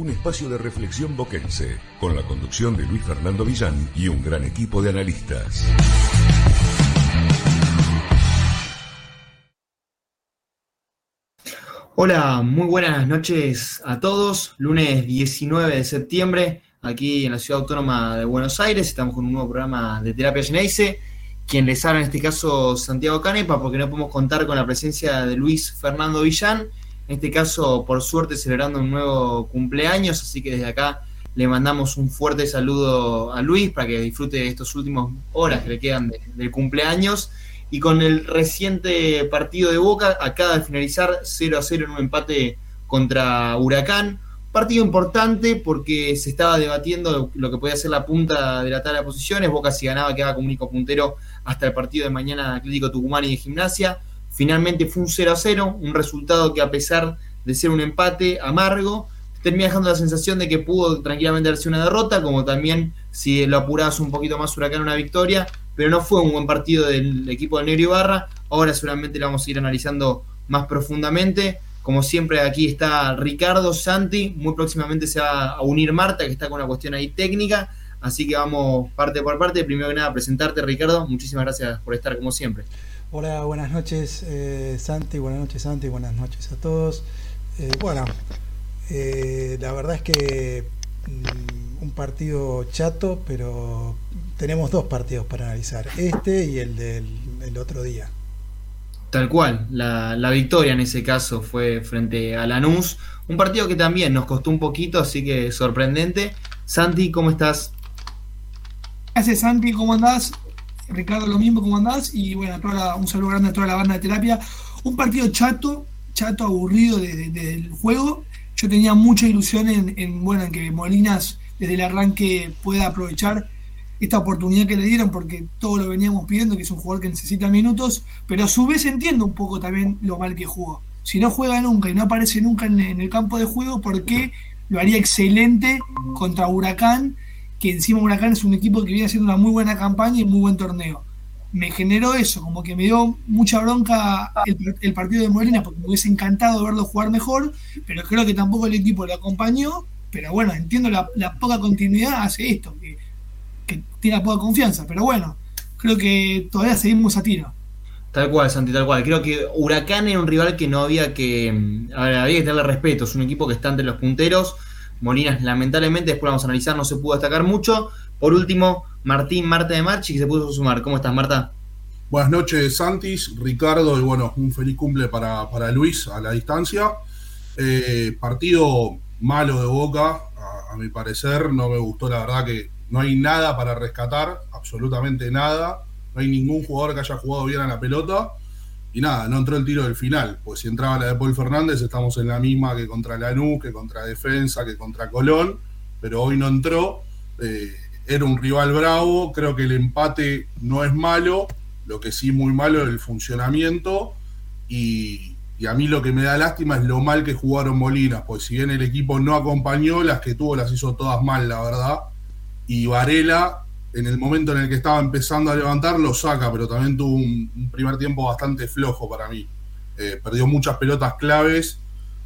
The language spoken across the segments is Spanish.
un espacio de reflexión boquense, con la conducción de Luis Fernando Villán y un gran equipo de analistas. Hola, muy buenas noches a todos. Lunes 19 de septiembre, aquí en la Ciudad Autónoma de Buenos Aires, estamos con un nuevo programa de Terapia Geneise. Quien les habla en este caso Santiago Canepa, porque no podemos contar con la presencia de Luis Fernando Villán en este caso por suerte celebrando un nuevo cumpleaños, así que desde acá le mandamos un fuerte saludo a Luis para que disfrute de estos últimos horas que le quedan del cumpleaños. Y con el reciente partido de Boca, acaba de finalizar 0 a 0 en un empate contra Huracán. Partido importante porque se estaba debatiendo lo que podía ser la punta de la tabla de posiciones. Boca si ganaba quedaba como único puntero hasta el partido de mañana Atlético Tucumán y de Gimnasia. Finalmente fue un 0 a 0, un resultado que a pesar de ser un empate amargo, termina dejando la sensación de que pudo tranquilamente darse una derrota, como también si lo apuras un poquito más Huracán una victoria, pero no fue un buen partido del equipo de Negro Ibarra. Ahora seguramente lo vamos a ir analizando más profundamente. Como siempre, aquí está Ricardo Santi. Muy próximamente se va a unir Marta, que está con una cuestión ahí técnica. Así que vamos parte por parte. Primero que nada, presentarte, Ricardo. Muchísimas gracias por estar, como siempre. Hola, buenas noches eh, Santi, buenas noches Santi, buenas noches a todos. Eh, bueno, eh, la verdad es que mm, un partido chato, pero tenemos dos partidos para analizar, este y el del otro día. Tal cual, la, la, victoria en ese caso fue frente a Lanús, un partido que también nos costó un poquito, así que sorprendente. Santi, ¿cómo estás? Gracias Santi, ¿cómo andás? Ricardo, lo mismo, ¿cómo andás? Y bueno, un saludo grande a toda la banda de terapia. Un partido chato, chato, aburrido del juego. Yo tenía mucha ilusión en, bueno, en que Molinas desde el arranque pueda aprovechar esta oportunidad que le dieron, porque todo lo veníamos pidiendo, que es un jugador que necesita minutos, pero a su vez entiendo un poco también lo mal que jugó. Si no juega nunca y no aparece nunca en el campo de juego, ¿por qué lo haría excelente contra Huracán? Que encima Huracán es un equipo que viene haciendo una muy buena campaña y muy buen torneo. Me generó eso, como que me dio mucha bronca el, partido de Molina, porque me hubiese encantado verlo jugar mejor, pero creo que tampoco el equipo lo acompañó. Pero bueno, entiendo la, poca continuidad hace esto, que, que tiene poca confianza. Pero bueno, creo que todavía seguimos a tiro. Tal cual, Santi, tal cual. Creo que Huracán era un rival que no había que. había que tenerle respeto. Es un equipo que está entre los punteros Molinas, lamentablemente, después vamos a analizar, no se pudo destacar mucho. Por último, Martín Marta de Marchi, que se pudo sumar. ¿Cómo estás, Marta? Buenas noches, Santis, Ricardo, y bueno, un feliz cumple para, Luis a la distancia. Eh, partido malo de Boca, a, mi parecer, no me gustó, la verdad que no hay nada para rescatar, absolutamente nada. No hay ningún jugador que haya jugado bien a la pelota. Y nada, no entró el tiro del final, pues si entraba la de Paul Fernández estamos en la misma que contra Lanús, que contra Defensa, que contra Colón, pero hoy no entró. Eh, era un rival bravo, creo que el empate no es malo, lo que sí muy malo es el funcionamiento y, y a mí lo que me da lástima es lo mal que jugaron Molinas, pues si bien el equipo no acompañó, las que tuvo las hizo todas mal, la verdad. Y Varela en el momento en el que estaba empezando a levantar, lo saca, pero también tuvo un, primer tiempo bastante flojo para mí. Eh, perdió muchas pelotas claves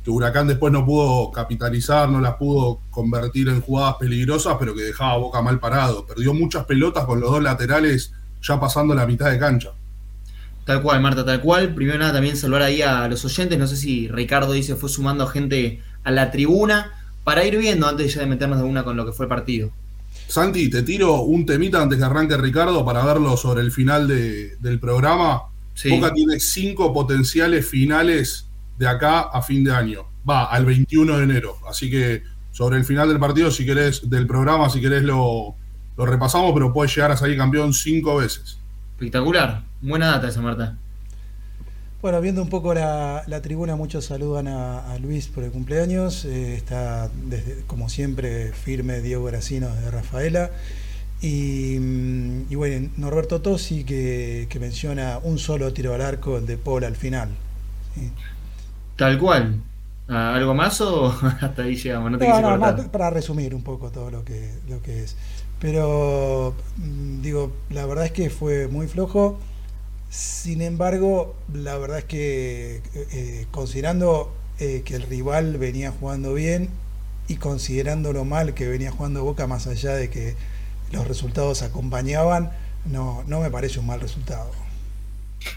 que Huracán después no pudo capitalizar, no las pudo convertir en jugadas peligrosas, pero que dejaba Boca mal parado. Perdió muchas pelotas con los dos laterales ya pasando la mitad de cancha. Tal cual, Marta, tal cual. Primero nada, también saludar ahí a los oyentes. No sé si Ricardo dice fue sumando gente a la tribuna para ir viendo antes ya de meternos de una con lo que fue el partido. Santi, te tiro un temita antes que arranque Ricardo para verlo sobre el final del programa. Boca tiene cinco potenciales finales de acá a fin de año. Va, al 21 de enero. Así que sobre el final del partido, si querés, del programa, si querés lo, lo repasamos, pero puede llegar a salir campeón cinco veces. Espectacular. Buena data esa, Marta. Bueno, viendo un poco la, tribuna, muchos saludan a, Luis por el cumpleaños. Eh, está, desde, como siempre, firme Diego Gracino de Rafaela. Y, mm, y, bueno, Norberto Tosi que, menciona un solo tiro al arco, el de Paul al final. Tal cual. ¿Algo más o hasta ahí llegamos? No te para resumir un poco todo lo que, lo que es. Pero, mm, digo, la verdad es que fue muy flojo sin embargo, la verdad es que eh, considerando eh, que el rival venía jugando bien, y considerando lo mal que venía jugando Boca, más allá de que los resultados acompañaban, no, no me parece un mal resultado.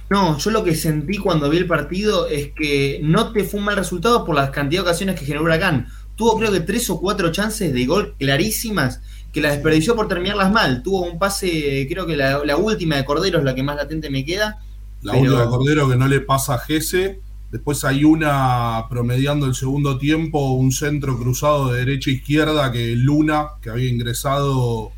No, yo lo que sentí cuando vi el partido es que no te fue un mal resultado por la cantidad de ocasiones que generó Huracán. Tuvo creo que tres o cuatro chances de gol clarísimas que la desperdició por terminarlas mal. Tuvo un pase, creo que la, última de Cordero es la que más latente me queda. La última de Cordero que no le pasa a Gese. Después hay una promediando el segundo tiempo, un centro cruzado de derecha a izquierda que Luna, que había ingresado,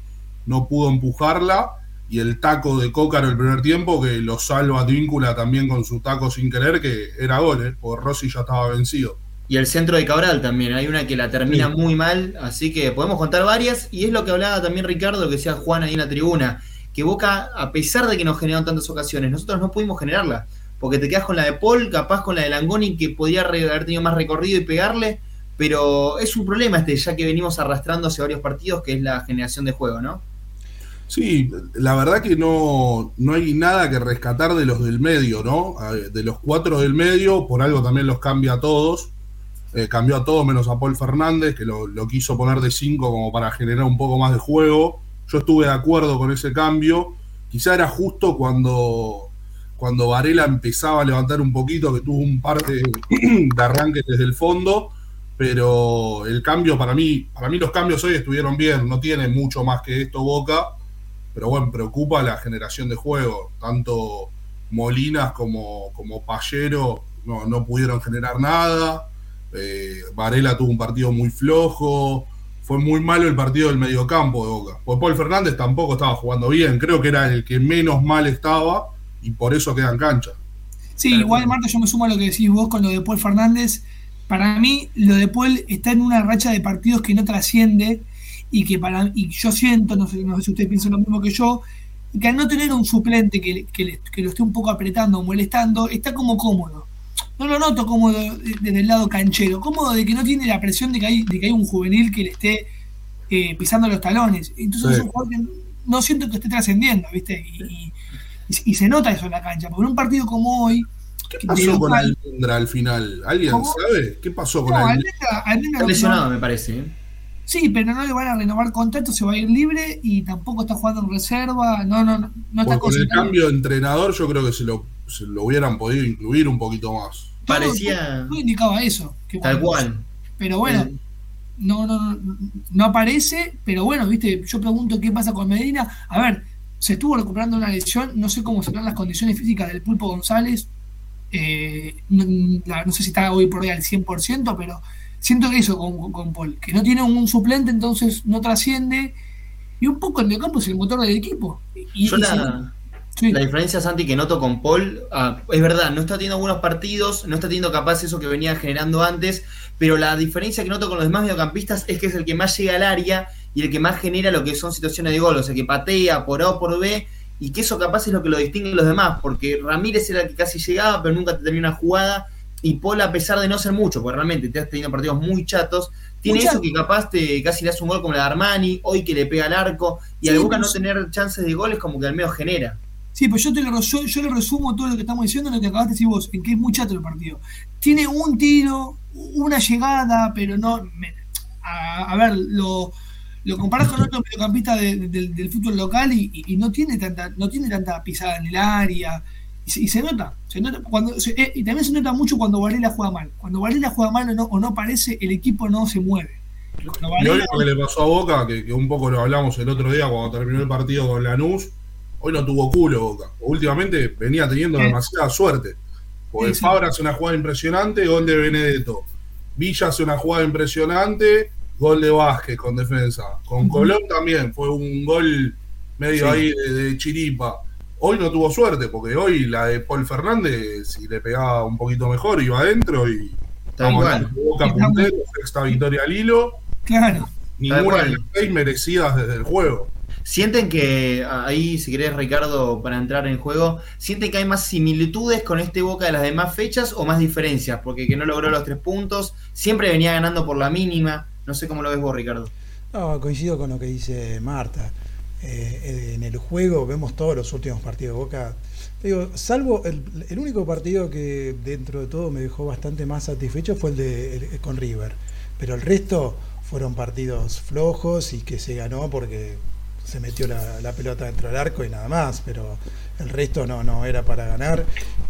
no pudo empujarla y el taco de Cócaro el primer tiempo, que lo salva Advíncula también con su taco sin querer, que era gol, ¿eh? porque Rossi ya estaba vencido. Y el centro de Cabral también, hay una que la termina muy mal, así que podemos contar varias, y es lo que hablaba también Ricardo, lo que decía Juan ahí en la tribuna, que Boca, a pesar de que nos generaron tantas ocasiones, nosotros no pudimos generarla, porque te quedas con la de Paul, capaz con la de Langoni, que podía haber tenido más recorrido y pegarle, pero es un problema este, ya que venimos arrastrando hace varios partidos, que es la generación de juego, ¿no? Sí, la verdad que no, no hay nada que rescatar de los del medio, ¿no? De los cuatro del medio, por algo también los cambia a todos. Eh, cambió a todos menos a Paul Fernández, que lo, quiso poner de cinco como para generar un poco más de juego. Yo estuve de acuerdo con ese cambio. Quizá era justo cuando, cuando Varela empezaba a levantar un poquito, que tuvo un par de, de arranques desde el fondo pero el cambio para mí, para mí los cambios hoy estuvieron bien, no tiene mucho más que esto Boca, pero bueno, preocupa la generación de juego. Tanto Molinas como, como Pallero no, pudieron generar nada. Eh, Varela tuvo un partido muy flojo. Fue muy malo el partido del mediocampo de Boca. Pues Paul Fernández tampoco estaba jugando bien. Creo que era el que menos mal estaba y por eso queda en cancha. Sí, igual Marta, yo me sumo a lo que decís vos con lo de Paul Fernández. Para mí, lo de Paul está en una racha de partidos que no trasciende y que para y yo siento, no sé, si ustedes piensan lo mismo que yo, que al no tener un suplente que, que, lo esté un poco apretando o molestando, está como cómodo. No lo noto cómodo desde el lado canchero, cómodo de que no tiene la presión de que hay, de que hay un juvenil que le esté eh, pisando los talones. Entonces es un jugador que no siento que esté trascendiendo, ¿viste? Y, y, se nota eso en la cancha, porque en un partido como hoy... ¿Qué pasó con Almendra al final? ¿Alguien sabe? ¿Qué pasó con no, Almendra? lesionado, me parece. ¿eh? Sí, pero no le van a renovar contrato, se va a ir libre y tampoco está jugando en reserva. No, no, no, no está Con el cambio de entrenador, yo creo que se lo, lo hubieran podido incluir un poquito más. Parecía. No, indicaba eso. Tal cual. Pero bueno, no, no, no aparece. Pero bueno, viste, yo pregunto qué pasa con Medina. A ver, se estuvo recuperando una lesión. No sé cómo serán las condiciones físicas del Pulpo González. Eh, no, no, sé si está hoy por hoy al 100%, pero siento que eso con, con, Paul, que no tiene un suplente, entonces no trasciende. Y un poco el mediocampo es el motor del equipo. Y, Yo la, la, diferencia, Santi, que noto con Paul, ah, es verdad, no está teniendo buenos partidos, no está teniendo capaz eso que venía generando antes, pero la diferencia que noto con los demás mediocampistas es que es el que más llega al área y el que más genera lo que son situaciones de gol, o sea, que patea por A o por B, y que eso capaz es lo que lo distingue de los demás, porque Ramírez era el que casi llegaba, pero nunca te tenía una jugada y Paul, a pesar de no ser mucho, porque realmente te has tenido partidos muy chatos, tiene eso que capaz te casi le hace un gol como la de Armani, hoy que le pega al arco, y al Boca no tener chances de goles como que al menos genera. Sí, pues yo te lo, yo, yo le resumo todo lo que estamos diciendo en lo que acabaste de decir vos, en que es muy chato el partido. Tiene un tiro, una llegada, pero no. a, ver, lo, lo comparás con otro mediocampista del fútbol local y, y, no tiene tanta no tiene tanta pisada en el área y se, nota, se nota cuando, eh, y también se nota mucho cuando Varela juega mal. Cuando Varela juega mal o no, o no aparece, el equipo no se mueve. y hoy lo que le pasó a Boca, que, un poco lo hablamos el otro día cuando terminó el partido con Lanús, hoy no tuvo culo Boca. Últimamente venía teniendo demasiada suerte. Porque Fabra hace una jugada impresionante, gol de Benedetto. Villa hace una jugada impresionante, gol de Vázquez con defensa. Con Colón también fue un gol medio ahí de chiripa. Hoy no tuvo suerte, porque hoy la de Paul Fernández, si le pegaba un poquito mejor, iba adentro y estamos Boca puntero, sexta victoria al hilo. Claro. Ninguna de las seis merecidas desde el juego. ¿Sienten que ahí, si querés, Ricardo, para entrar en juego, sienten que hay más similitudes con este Boca de las demás fechas o más diferencias? Porque que no logró los tres puntos, siempre venía ganando por la mínima. No sé cómo lo ves vos, Ricardo. No, coincido con lo que dice Marta. Eh, en el juego, vemos todos los últimos partidos de Boca. Digo, salvo el, único partido que dentro de todo me dejó bastante más satisfecho fue el de con River. Pero el resto fueron partidos flojos y que se ganó porque se metió la, pelota dentro del arco y nada más, pero el resto no, no era para ganar.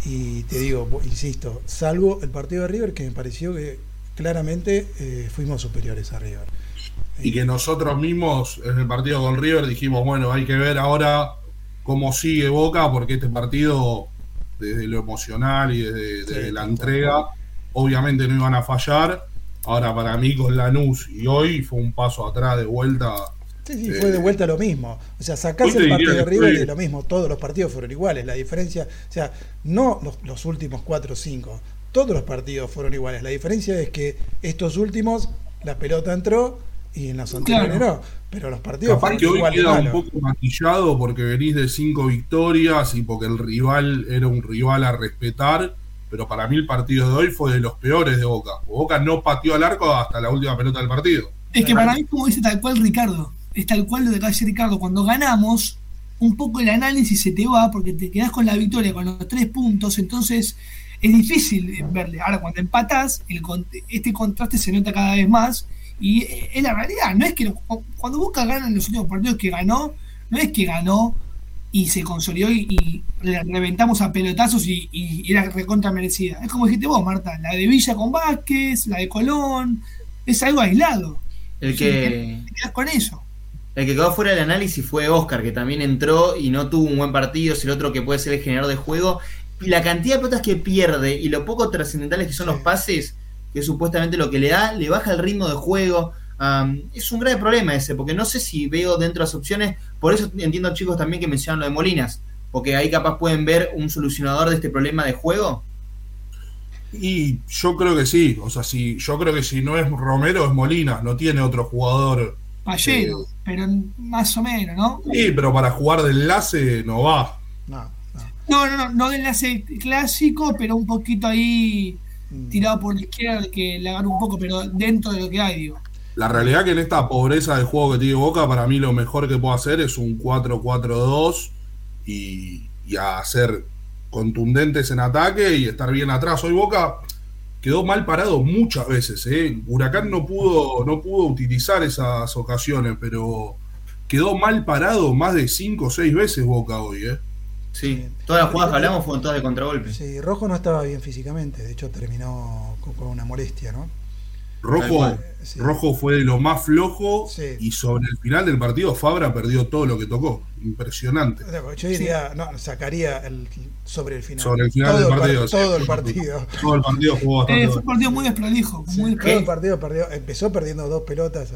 Y te digo, insisto, salvo el partido de River, que me pareció que claramente eh, fuimos superiores a River. Y que nosotros mismos en el partido con River dijimos, bueno, hay que ver ahora cómo sigue Boca, porque este partido, desde lo emocional y desde, la entrega, obviamente no iban a fallar. Ahora para mí con Lanús y hoy fue un paso atrás de vuelta Sí, sí, fue de vuelta lo mismo. O sea, sacás el partido de River y lo mismo, todos los partidos fueron iguales. La diferencia, o sea, no los, últimos 4 o 5, todos los partidos fueron iguales. La diferencia es que estos últimos, la pelota entró y en los anteriores no. Pero los partidos Capaz que hoy queda un poco maquillado porque venís de 5 victorias y porque el rival era un rival a respetar. Pero para mí el partido de hoy fue de los peores de Boca. Boca no pateó al arco hasta la última pelota del partido. Es que para mí, como dice tal cual Ricardo, es tal cual lo de decir Ricardo, cuando ganamos, un poco el análisis se te va porque te quedas con la victoria, con los tres puntos, entonces es difícil verle. Ahora cuando empatás, el, este contraste se nota cada vez más y es la realidad, no es que cuando Boca gana en los últimos partidos que ganó, no es que ganó y se consolidó y, reventamos a pelotazos y, era recontra merecida. Es como dijiste vos, Marta, la de Villa con Vázquez, la de Colón, es algo aislado. El que... Te quedas con eso. El que quedó fuera del análisis fue Oscar, que también entró y no tuvo un buen partido, es el otro que puede ser el generador de juego. Y la cantidad de pelotas que pierde y lo poco trascendentales que son los pases, que es supuestamente lo que le da, le baja el ritmo de juego. es un grave problema ese, porque no sé si veo dentro de las opciones, por eso entiendo chicos también que mencionan lo de Molinas, porque ahí capaz pueden ver un solucionador de este problema de juego. Y yo creo que sí, o sea, si yo creo que si no es Romero es Molinas, no tiene otro jugador Pallero, pero más o menos, ¿no? Sí, pero para jugar de enlace no va. No, no, no, no, no de enlace clásico, pero un poquito ahí mm. tirado por la izquierda que le agarro un poco, pero dentro de lo que hay, digo. La realidad que en esta pobreza de juego que tiene Boca, para mí lo mejor que puedo hacer es un 4-4-2 y, y hacer contundentes en ataque y estar bien atrás. Hoy Boca quedó mal parado muchas veces. ¿eh? Huracán no pudo, no pudo utilizar esas ocasiones, pero quedó mal parado más de cinco o seis veces Boca hoy. ¿eh? Sí, todas las jugadas que hablamos fueron todas de contragolpe. Sí, Rojo no estaba bien físicamente, de hecho terminó con una molestia, ¿no? Rojo, Rojo fue de lo más flojo y sobre el final del partido Fabra perdió todo lo que tocó. Impresionante. Yo diría, no, sacaría el, sobre el final. Sobre el final del partido. todo el partido. Todo el partido jugó bastante. Eh, fue un partido muy desprolijo. todo el partido perdió, empezó perdiendo dos pelotas.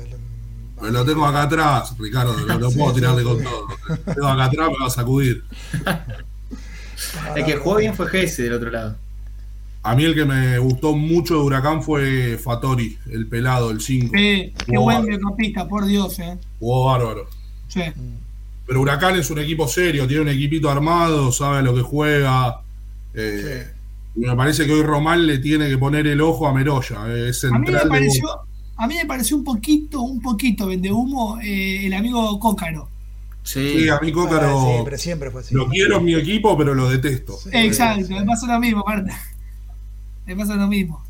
Me lo tengo acá atrás, Ricardo, no, puedo tirarle con todo. tengo acá atrás, me va a sacudir. el que jugó bien fue Gese del otro lado. A mí el que me gustó mucho de Huracán fue Fatori, el pelado, el 5. Sí, qué buen mediocamista, por Dios, eh. Jugó bárbaro. Sí. Pero Huracán es un equipo serio, tiene un equipito armado, sabe lo que juega. Eh, Me parece que hoy Román le tiene que poner el ojo a Meroya. Eh, es a, mí me pareció, a mí me pareció un poquito, un poquito vende humo eh, el amigo Cócaro. Sí. a mí Cócaro. Ah, siempre fue así. Lo quiero en mi equipo, pero lo detesto. Exacto, me pasa lo mismo, Marta me pasa lo mismo.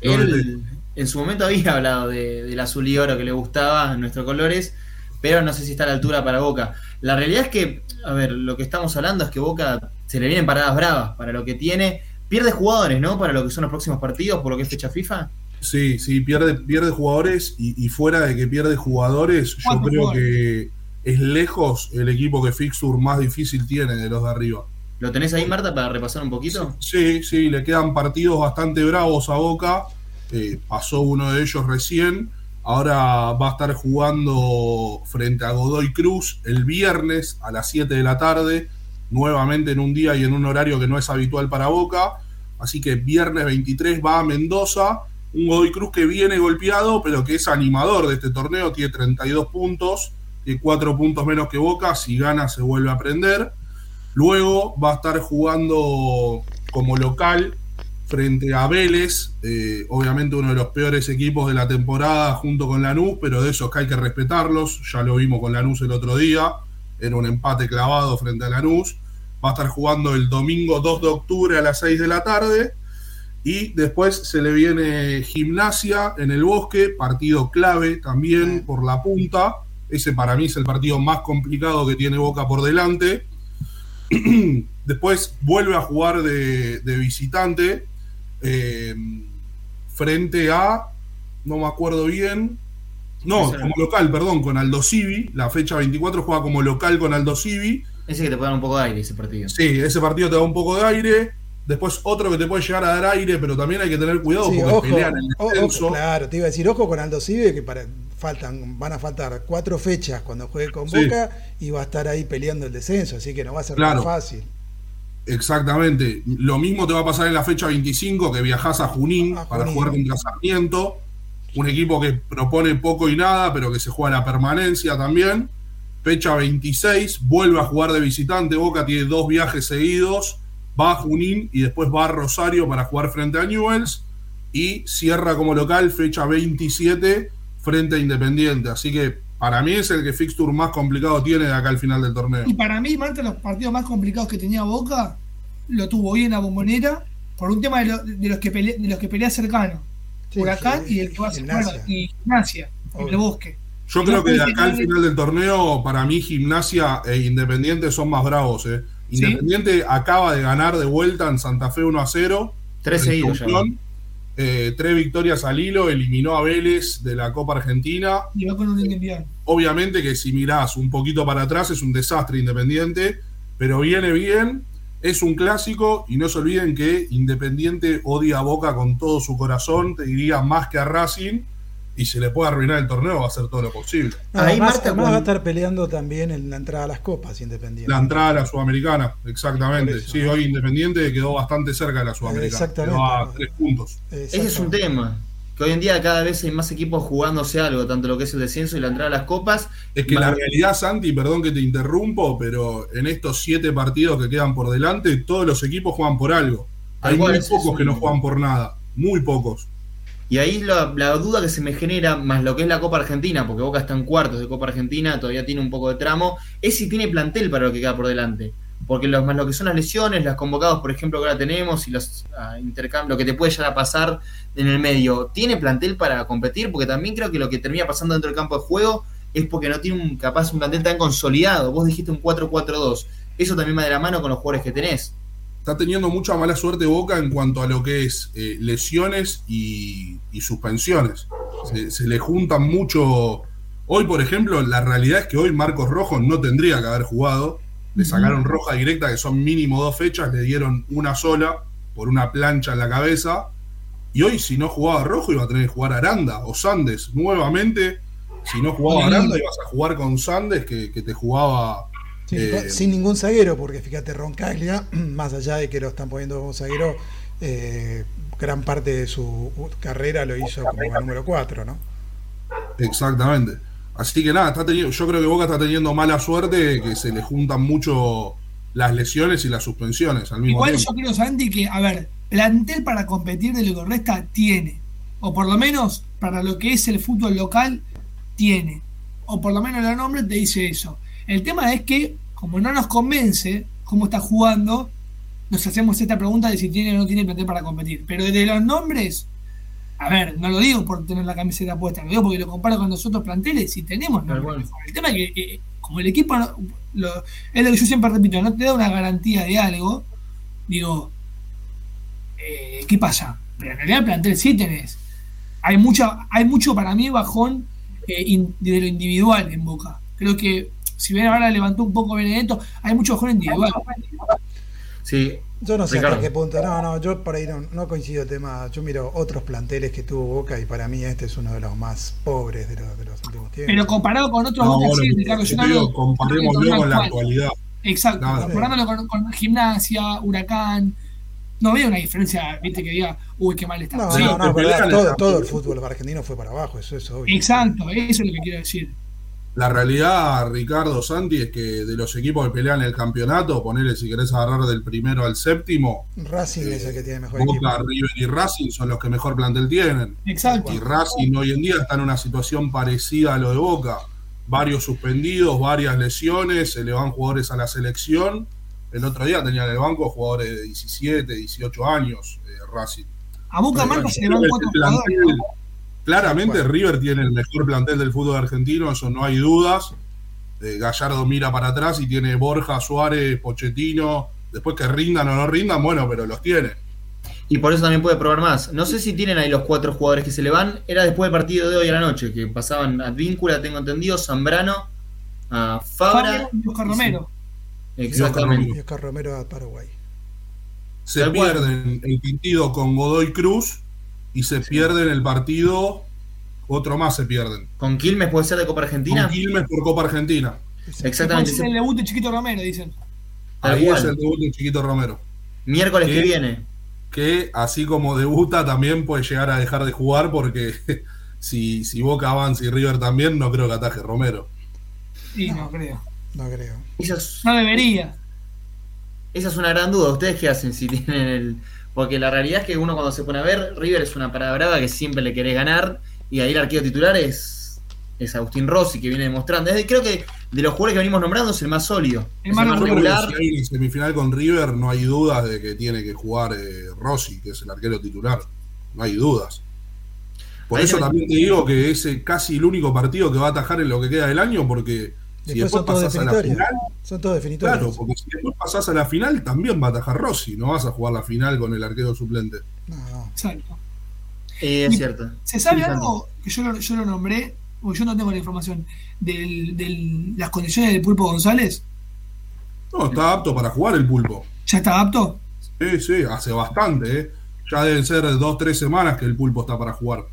Él en su momento había hablado del azul y oro que le gustaba, nuestros colores, pero no sé si está a la altura para Boca. La realidad es que, a ver, lo que estamos hablando es que Boca se le vienen paradas bravas para lo que tiene. Pierde jugadores, ¿no? Para lo que son los próximos partidos, por lo que es fecha FIFA. Sí, sí, pierde, pierde jugadores y, fuera de que pierde jugadores, yo creo que es lejos el equipo que Fixture más difícil tiene de los de arriba. ¿Lo tenés ahí, Marta, para repasar un poquito? Sí, sí, le quedan partidos bastante bravos a Boca. Eh, pasó uno de ellos recién. Ahora va a estar jugando frente a Godoy Cruz el viernes a las 7 de la tarde, nuevamente en un día y en un horario que no es habitual para Boca. Así que viernes 23 va a Mendoza, un Godoy Cruz que viene golpeado, pero que es animador de este torneo, tiene 32 puntos, tiene 4 puntos menos que Boca, si gana se vuelve a prender. Luego va a estar jugando como local frente a Vélez, eh, obviamente uno de los peores equipos de la temporada junto con Lanús, pero de esos que hay que respetarlos, ya lo vimos con Lanús el otro día, era un empate clavado frente a Lanús, va a estar jugando el domingo 2 de octubre a las 6 de la tarde, Y después se le viene Gimnasia en el Bosque, partido clave también por la punta. Ese para mí es el partido más complicado que tiene Boca por delante. después vuelve a jugar de, visitante eh, frente a, no me acuerdo bien, no, como local, perdón, con Aldo Civi. La fecha 24 juega como local con Aldo Civi. Ese que te puede dar un poco de aire, ese partido. Sí, ese partido te da un poco de aire. Después otro que te puede llegar a dar aire, pero también hay que tener cuidado porque pelean en el claro, te iba a decir, ojo con Aldo Civi, que para, faltan, van a faltar cuatro fechas cuando juegue con Boca y va a estar ahí peleando el descenso, así que no va a ser tan fácil. Exactamente. Lo mismo te va a pasar en la fecha 25, que viajas a Junín, para jugar contra Sarmiento. Un equipo que propone poco y nada, pero que se juega la permanencia también. Fecha 26, vuelve a jugar de visitante. Boca tiene dos viajes seguidos va a Junín y después va a Rosario para jugar frente a Newells y cierra como local fecha 27 frente a Independiente. Así que para mí es el que fixture más complicado tiene de acá al final del torneo. Y para mí, Marta, los partidos más complicados que tenía Boca lo tuvo hoy en la bombonera por un tema de, los, que pelea, de los que pelea cercano. Huracán y el que va a ser y Gimnasia, en el bosque. Yo creo que de acá al final del torneo, para mí, Gimnasia e Independiente son más bravos. ¿eh? Independiente acaba de ganar de vuelta en Santa Fe 1 a 0. Tres seguidos eh, tres victorias al hilo, eliminó a Vélez de la Copa Argentina. Y va con un Obviamente que si mirás un poquito para atrás es un desastre Independiente, pero viene bien, es un clásico y no se olviden que Independiente odia a Boca con todo su corazón, te diría más que a Racing y se le puede arruinar el torneo, va a hacer todo lo posible. Ahí Marta va a estar peleando también en la entrada a las copas Independiente. La entrada a la Sudamericana, exactamente. Sí, hoy Independiente quedó bastante cerca de la Sudamericana. Exactamente. Quedó a tres puntos. Ese es un tema. Que hoy en día cada vez hay más equipos jugándose algo, tanto lo que es el descenso y la entrada a las copas. Es que la realidad, Santi, perdón que te interrumpo, pero en estos siete partidos que quedan por delante, todos los equipos juegan por algo. Hay muy pocos que no juegan por nada. Muy pocos. Y ahí la, duda que se me genera, más lo que es la Copa Argentina, porque Boca está en cuartos de Copa Argentina, todavía tiene un poco de tramo, es si tiene plantel para lo que queda por delante. Porque más lo que son las lesiones, las convocados, por ejemplo, que ahora tenemos, y los uh, intercambios, lo que te puede llegar a pasar en el medio, ¿tiene plantel para competir? Porque también creo que lo que termina pasando dentro del campo de juego es porque no tiene un capaz un plantel tan consolidado. Vos dijiste un 4-4-2. Eso también va de la mano con los jugadores que tenés está teniendo mucha mala suerte Boca en cuanto a lo que es eh, lesiones y, suspensiones. Se, le juntan mucho. Hoy, por ejemplo, la realidad es que hoy Marcos Rojo no tendría que haber jugado. Le sacaron roja directa, que son mínimo dos fechas, le dieron una sola por una plancha en la cabeza. Y hoy, si no jugaba Rojo, iba a tener que jugar Aranda o Sandes. Nuevamente, si no jugaba Aranda, ibas a jugar con Sandes, que te jugaba eh, sin ningún zaguero, porque fíjate, Roncaglia, más allá de que lo están poniendo como zaguero, eh, gran parte de su carrera lo hizo como número 4, ¿no? Exactamente. Así que nada, está teniendo, yo creo que Boca está teniendo mala suerte, que se le juntan mucho las lesiones y las suspensiones al mismo Igual yo creo, Santi, que, a ver, plantel para competir de lo que resta tiene. O por lo menos para lo que es el fútbol local, tiene. O por lo menos el nombre te dice eso. El tema es que, como no nos convence cómo está jugando, nos hacemos esta pregunta de si tiene o no tiene plantel para competir. Pero de los nombres, a ver, no lo digo por tener la camiseta puesta, lo digo porque lo comparo con nosotros planteles y tenemos nombres. El tema es que, como el equipo, es lo que yo siempre repito, no te da una garantía de algo, digo, eh, ¿qué pasa? Pero en realidad el plantel sí tenés. Hay, mucha, hay mucho para mí bajón eh, de lo individual en Boca. Creo que si bien ahora levantó un poco Benedetto, hay muchos jóvenes individuales. Sí. Yo no sé hasta qué punto, no, no, yo por ahí no, coincido el tema, yo miro otros planteles que tuvo Boca y para mí este es uno de los más pobres de, los, de los últimos tiempos. Pero comparado con otros no, sí, Ricardo, yo comparémoslo con la actualidad. Exacto, comparándolo con, con, Gimnasia, Huracán, no veo una diferencia, viste, que diga, uy, qué mal está. No, no, no, verdad, todo, todo, el fútbol argentino fue para abajo, eso es obvio. Exacto, eso es lo que quiero decir. La realidad, Ricardo Santi, es que de los equipos que pelean el campeonato, ponerle si querés agarrar del primero al séptimo. Racing es el que tiene mejor Boca, River y Racing son los que mejor plantel tienen. Exacto. Y Racing hoy en día está en una situación parecida a lo de Boca. Varios suspendidos, varias lesiones, se le van jugadores a la selección. El otro día tenían en el banco jugadores de 17, 18 años, eh, Racing. A Boca Marca se le van cuatro plantel- jugadores. Claramente Bueno. River tiene el mejor plantel del fútbol argentino, eso no hay dudas. Eh, Gallardo mira para atrás y tiene Borja, Suárez, Pochettino. Después que rindan o no rindan, bueno, pero los tiene. Y por eso también puede probar más. No sé si tienen ahí los cuatro jugadores que se le van. Era después del partido de hoy a la noche, que pasaban a Víncula, tengo entendido, Zambrano, a Fabra. Fabio y Oscar Romero. Exactamente. Y Oscar Romero a Paraguay. Se pierden el partido con Godoy Cruz y se pierden el partido, otro más se pierden. Con Quilmes puede ser de Copa Argentina. Con Quilmes por Copa Argentina. Exactamente. Después el debut de Chiquito Romero, dicen. Ahí es el debut de Chiquito Romero. Miércoles que viene. Que así como debuta también puede llegar a dejar de jugar porque si, si Boca avanza y River también, no creo que ataje Romero. Y no creo. No creo. Esa es, No debería. esa es una gran duda. ¿Ustedes qué hacen si tienen el.? Porque la realidad es que uno cuando se pone a ver, River es una parada brava que siempre le querés ganar. Y ahí el arquero titular es, es Agustín Rossi, que viene demostrando. Es de- creo que de los jugadores que venimos nombrando es el más sólido. El Es más creo que regular. si hay semifinal con River, no hay dudas de que tiene que jugar eh, Rossi, que es el arquero titular. No hay dudas. Por Ahí eso también- te digo que es casi el único partido que va a atajar en lo que queda del año, porque si Después después pasás a la final, Son todos definitorios. claro, porque si después pasás a la final, también va a atajar Rossi. No vas a jugar la final con el arquero suplente. No, no. Exacto. Eh, es cierto. ¿Se sabe Sí, algo que yo lo, yo lo nombré? Porque yo no tengo la información. De las condiciones del Pulpo González. No, está apto para jugar el pulpo. ¿Ya está apto? Sí, sí, hace bastante, ¿eh? Ya deben ser dos, tres semanas que el pulpo está para jugar.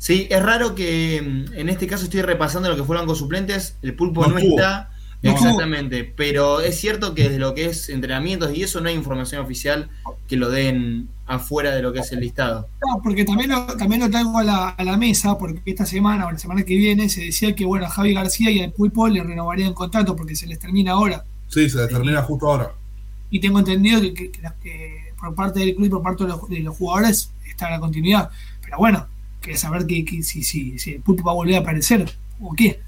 Sí, es raro que mm, en este caso estoy repasando lo que fueron con suplentes, el pulpo No está. No Exactamente, pero es cierto que desde lo que es entrenamientos y eso no hay información oficial que lo den afuera de lo que es el listado. No, porque también lo, también lo traigo a la, a la mesa, porque esta semana o la semana que viene se decía que bueno a Javi García y al Pulpo le renovarían contrato porque se les termina ahora. Sí, se termina justo ahora. Y tengo entendido que por parte del club y por parte de los, de los jugadores está la continuidad. Pero bueno, quería saber que, que si, si, si el Pulpo va a volver a aparecer o qué.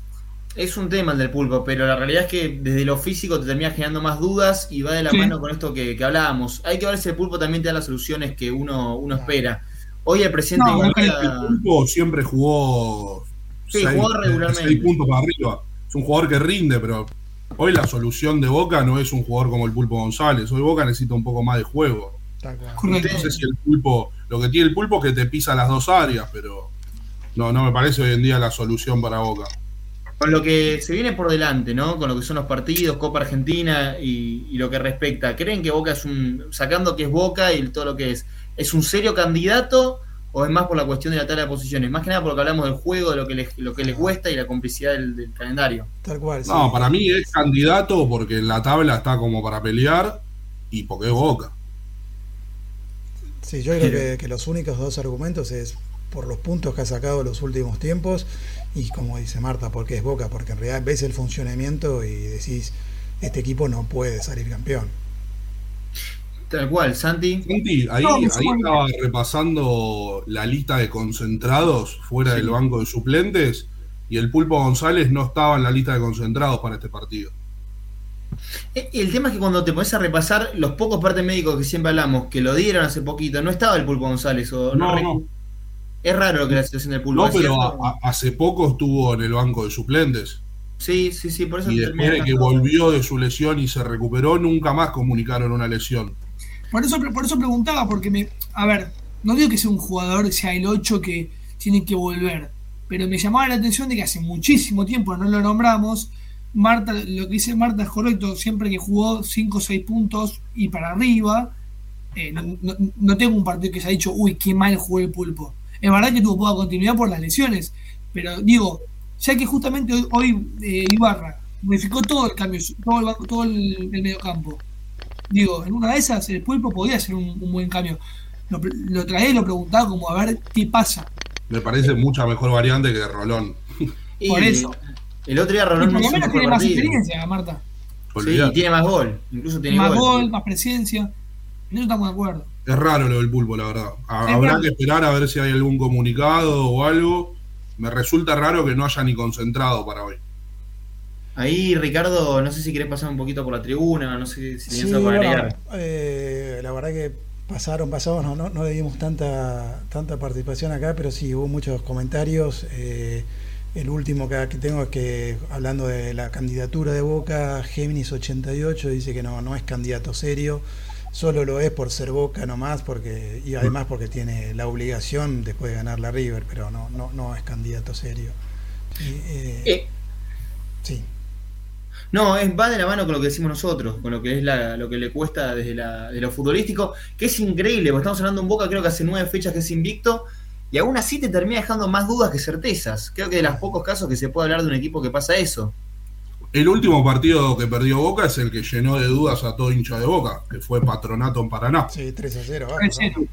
Es un tema el del pulpo, pero la realidad es que desde lo físico te termina generando más dudas y va de la Sí. mano con esto que, que hablábamos. Hay que ver si el pulpo también te da las soluciones que uno, uno espera. Hoy el presidente No, El pulpo siempre jugó Sí, jugó regularmente. seis puntos para arriba. Es un jugador que rinde, pero hoy la solución de Boca no es un jugador como el Pulpo González. Hoy Boca necesita un poco más de juego. No sé si el pulpo, lo que tiene el pulpo es que te pisa las dos áreas, pero no, no me parece hoy en día la solución para Boca. Con lo que se viene por delante, ¿no? Con lo que son los partidos, Copa Argentina y, y lo que respecta. ¿Creen que Boca es un, sacando que es Boca y todo lo que es, es un serio candidato o es más por la cuestión de la tabla de posiciones? Más que nada por lo que hablamos del juego, de lo que les, lo que les cuesta y la complicidad del, del calendario. Tal cual. No, para mí es candidato porque en la tabla está como para pelear y porque es Boca. Sí, yo creo que, que los únicos dos argumentos es por los puntos que ha sacado los últimos tiempos y como dice Marta, porque es Boca, porque en realidad ves el funcionamiento y decís, este equipo no puede salir campeón. Tal cual, Santi. Santi, ahí, No, estaba repasando la lista de concentrados fuera Sí. del banco de suplentes y el Pulpo González no estaba en la lista de concentrados para este partido. Eh, El tema es que cuando te pones a repasar los pocos partes médicos que siempre hablamos, que lo dieron hace poquito, no estaba el Pulpo González. O no, No, re- no. Es raro lo que la situación del Pulpo. No, ¿es pero cierto? a- a- hace poco estuvo en el banco de suplentes Sí, sí, sí, por eso y termina después de que volvió de su lesión y se recuperó, nunca más comunicaron una lesión. Por eso, por eso preguntaba, porque me. A ver, no digo que sea un jugador, sea el 8 que tiene que volver, pero me llamaba la atención de que hace muchísimo tiempo no lo nombramos. Marta, lo que dice Marta es correcto, siempre que jugó 5 o 6 puntos y para arriba, eh, no, no- no tengo un partido que se ha dicho, uy, qué mal jugó el pulpo. Es verdad que tuvo poca continuidad por las lesiones, pero digo, ya que justamente hoy, hoy, eh, Ibarra modificó todo el cambio, todo el, banco- todo el, el mediocampo. Digo, en una de esas el pulpo podía hacer un, un buen cambio. Lo, lo traía y lo preguntaba como a ver qué pasa. Me parece mucha mejor variante que Rolón. Y por eso. El otro día Y Rolón por lo menos tiene más experiencia, Marta. Sí, y tiene más gol. Incluso tiene más gol. gol, más presencia. En eso estamos de acuerdo. Es raro lo del pulpo, la verdad. Habrá raro. que esperar a ver si hay algún comunicado o algo. Me resulta raro que no haya ni concentrado para hoy. Ahí, Ricardo, no sé si querés pasar un poquito por la tribuna, no sé si Sí, tienes algo para bueno, agregar. eh, la verdad que pasaron, pasamos, no, no, no le dimos tanta, tanta participación acá, pero sí, hubo muchos comentarios. Eh, el último que, tengo es que, hablando de la candidatura de Boca, Géminis 88 dice que no, no es candidato serio, solo lo es por ser Boca nomás, porque, y además porque tiene la obligación después de ganar la River, pero no, no, no es candidato serio. Y, eh, Eh, sí. No, es, va de la mano con lo que decimos nosotros, con lo que es la, lo que le cuesta desde la, de lo futbolístico, que es increíble, porque estamos hablando de un Boca, creo que hace nueve fechas que es invicto, y aún así te termina dejando más dudas que certezas. Creo que de los pocos casos que se puede hablar de un equipo que pasa eso. El último partido que perdió Boca es el que llenó de dudas a todo hincha de Boca, que fue Patronato en Paraná. Sí, 3 a 0. vamos, 3-0. ¿no?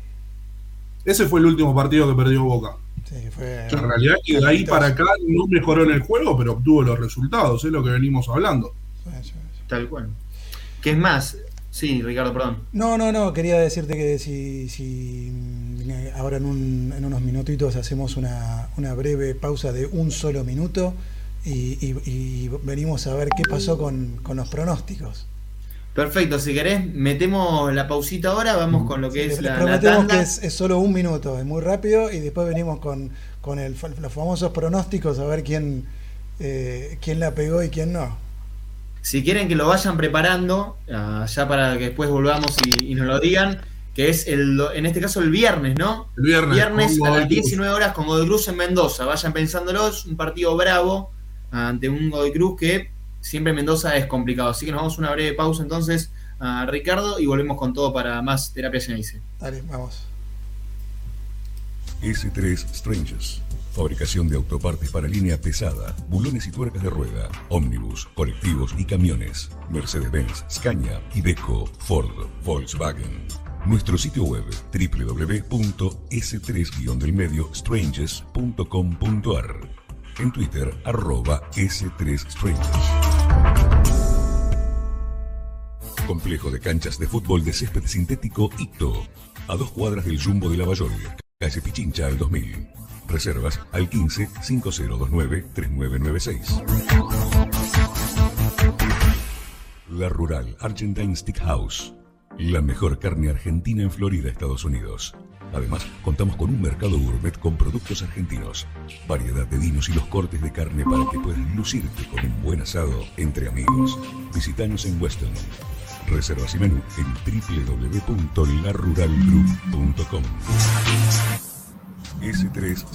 Ese fue el último partido que perdió Boca. Sí, fue. La realidad que de ahí para acá no mejoró en el juego, pero obtuvo los resultados, es lo que venimos hablando. Sí, sí, sí. Tal cual. Que es más, sí, Ricardo, perdón. No, no, no, quería decirte que si, si mm, ahora en, un- en unos minutitos hacemos una, una breve pausa de un solo minuto y, y- y venimos a ver qué pasó con, con los pronósticos. Perfecto, si querés, metemos la pausita ahora, vamos con lo que Sí, es les la, la prometemos tanda. que es, es solo un minuto, es muy rápido y después venimos con, con el, fa- los famosos pronósticos a ver quién, eh, quién la pegó y quién no. Si quieren que lo vayan preparando, ah, ya para que después volvamos y, y nos lo digan, que es el, en este caso el viernes, ¿no? El viernes, Viernes a las Cruz. 19 horas con Godoy Cruz en Mendoza. Vayan pensándolo, es un partido bravo ante un Godoy Cruz que siempre en Mendoza es complicado. Así que nos vamos a una breve pausa entonces a Ricardo y volvemos con todo para más terapia Geneise. Dale, vamos. S3 Strangers. Fabricación de autopartes para línea pesada, bulones y tuercas de rueda, ómnibus, colectivos y camiones. Mercedes-Benz, Scania, Iveco, Ford, Volkswagen. Nuestro sitio web www.s3-strangers.com.ar En Twitter, arroba S3Strangers. Complejo de canchas de fútbol de césped sintético Ito. A dos cuadras del Jumbo de Lavallol. Calle Pichincha al 2000. Reservas al 15 5029 3996. La Rural Argentine Steakhouse. La mejor carne argentina en Florida, Estados Unidos. Además, contamos con un mercado gourmet con productos argentinos, variedad de vinos y los cortes de carne para que puedas lucirte con un buen asado entre amigos. Visítanos en Weston. Reservas y menú en www.laruralgroup.com. S3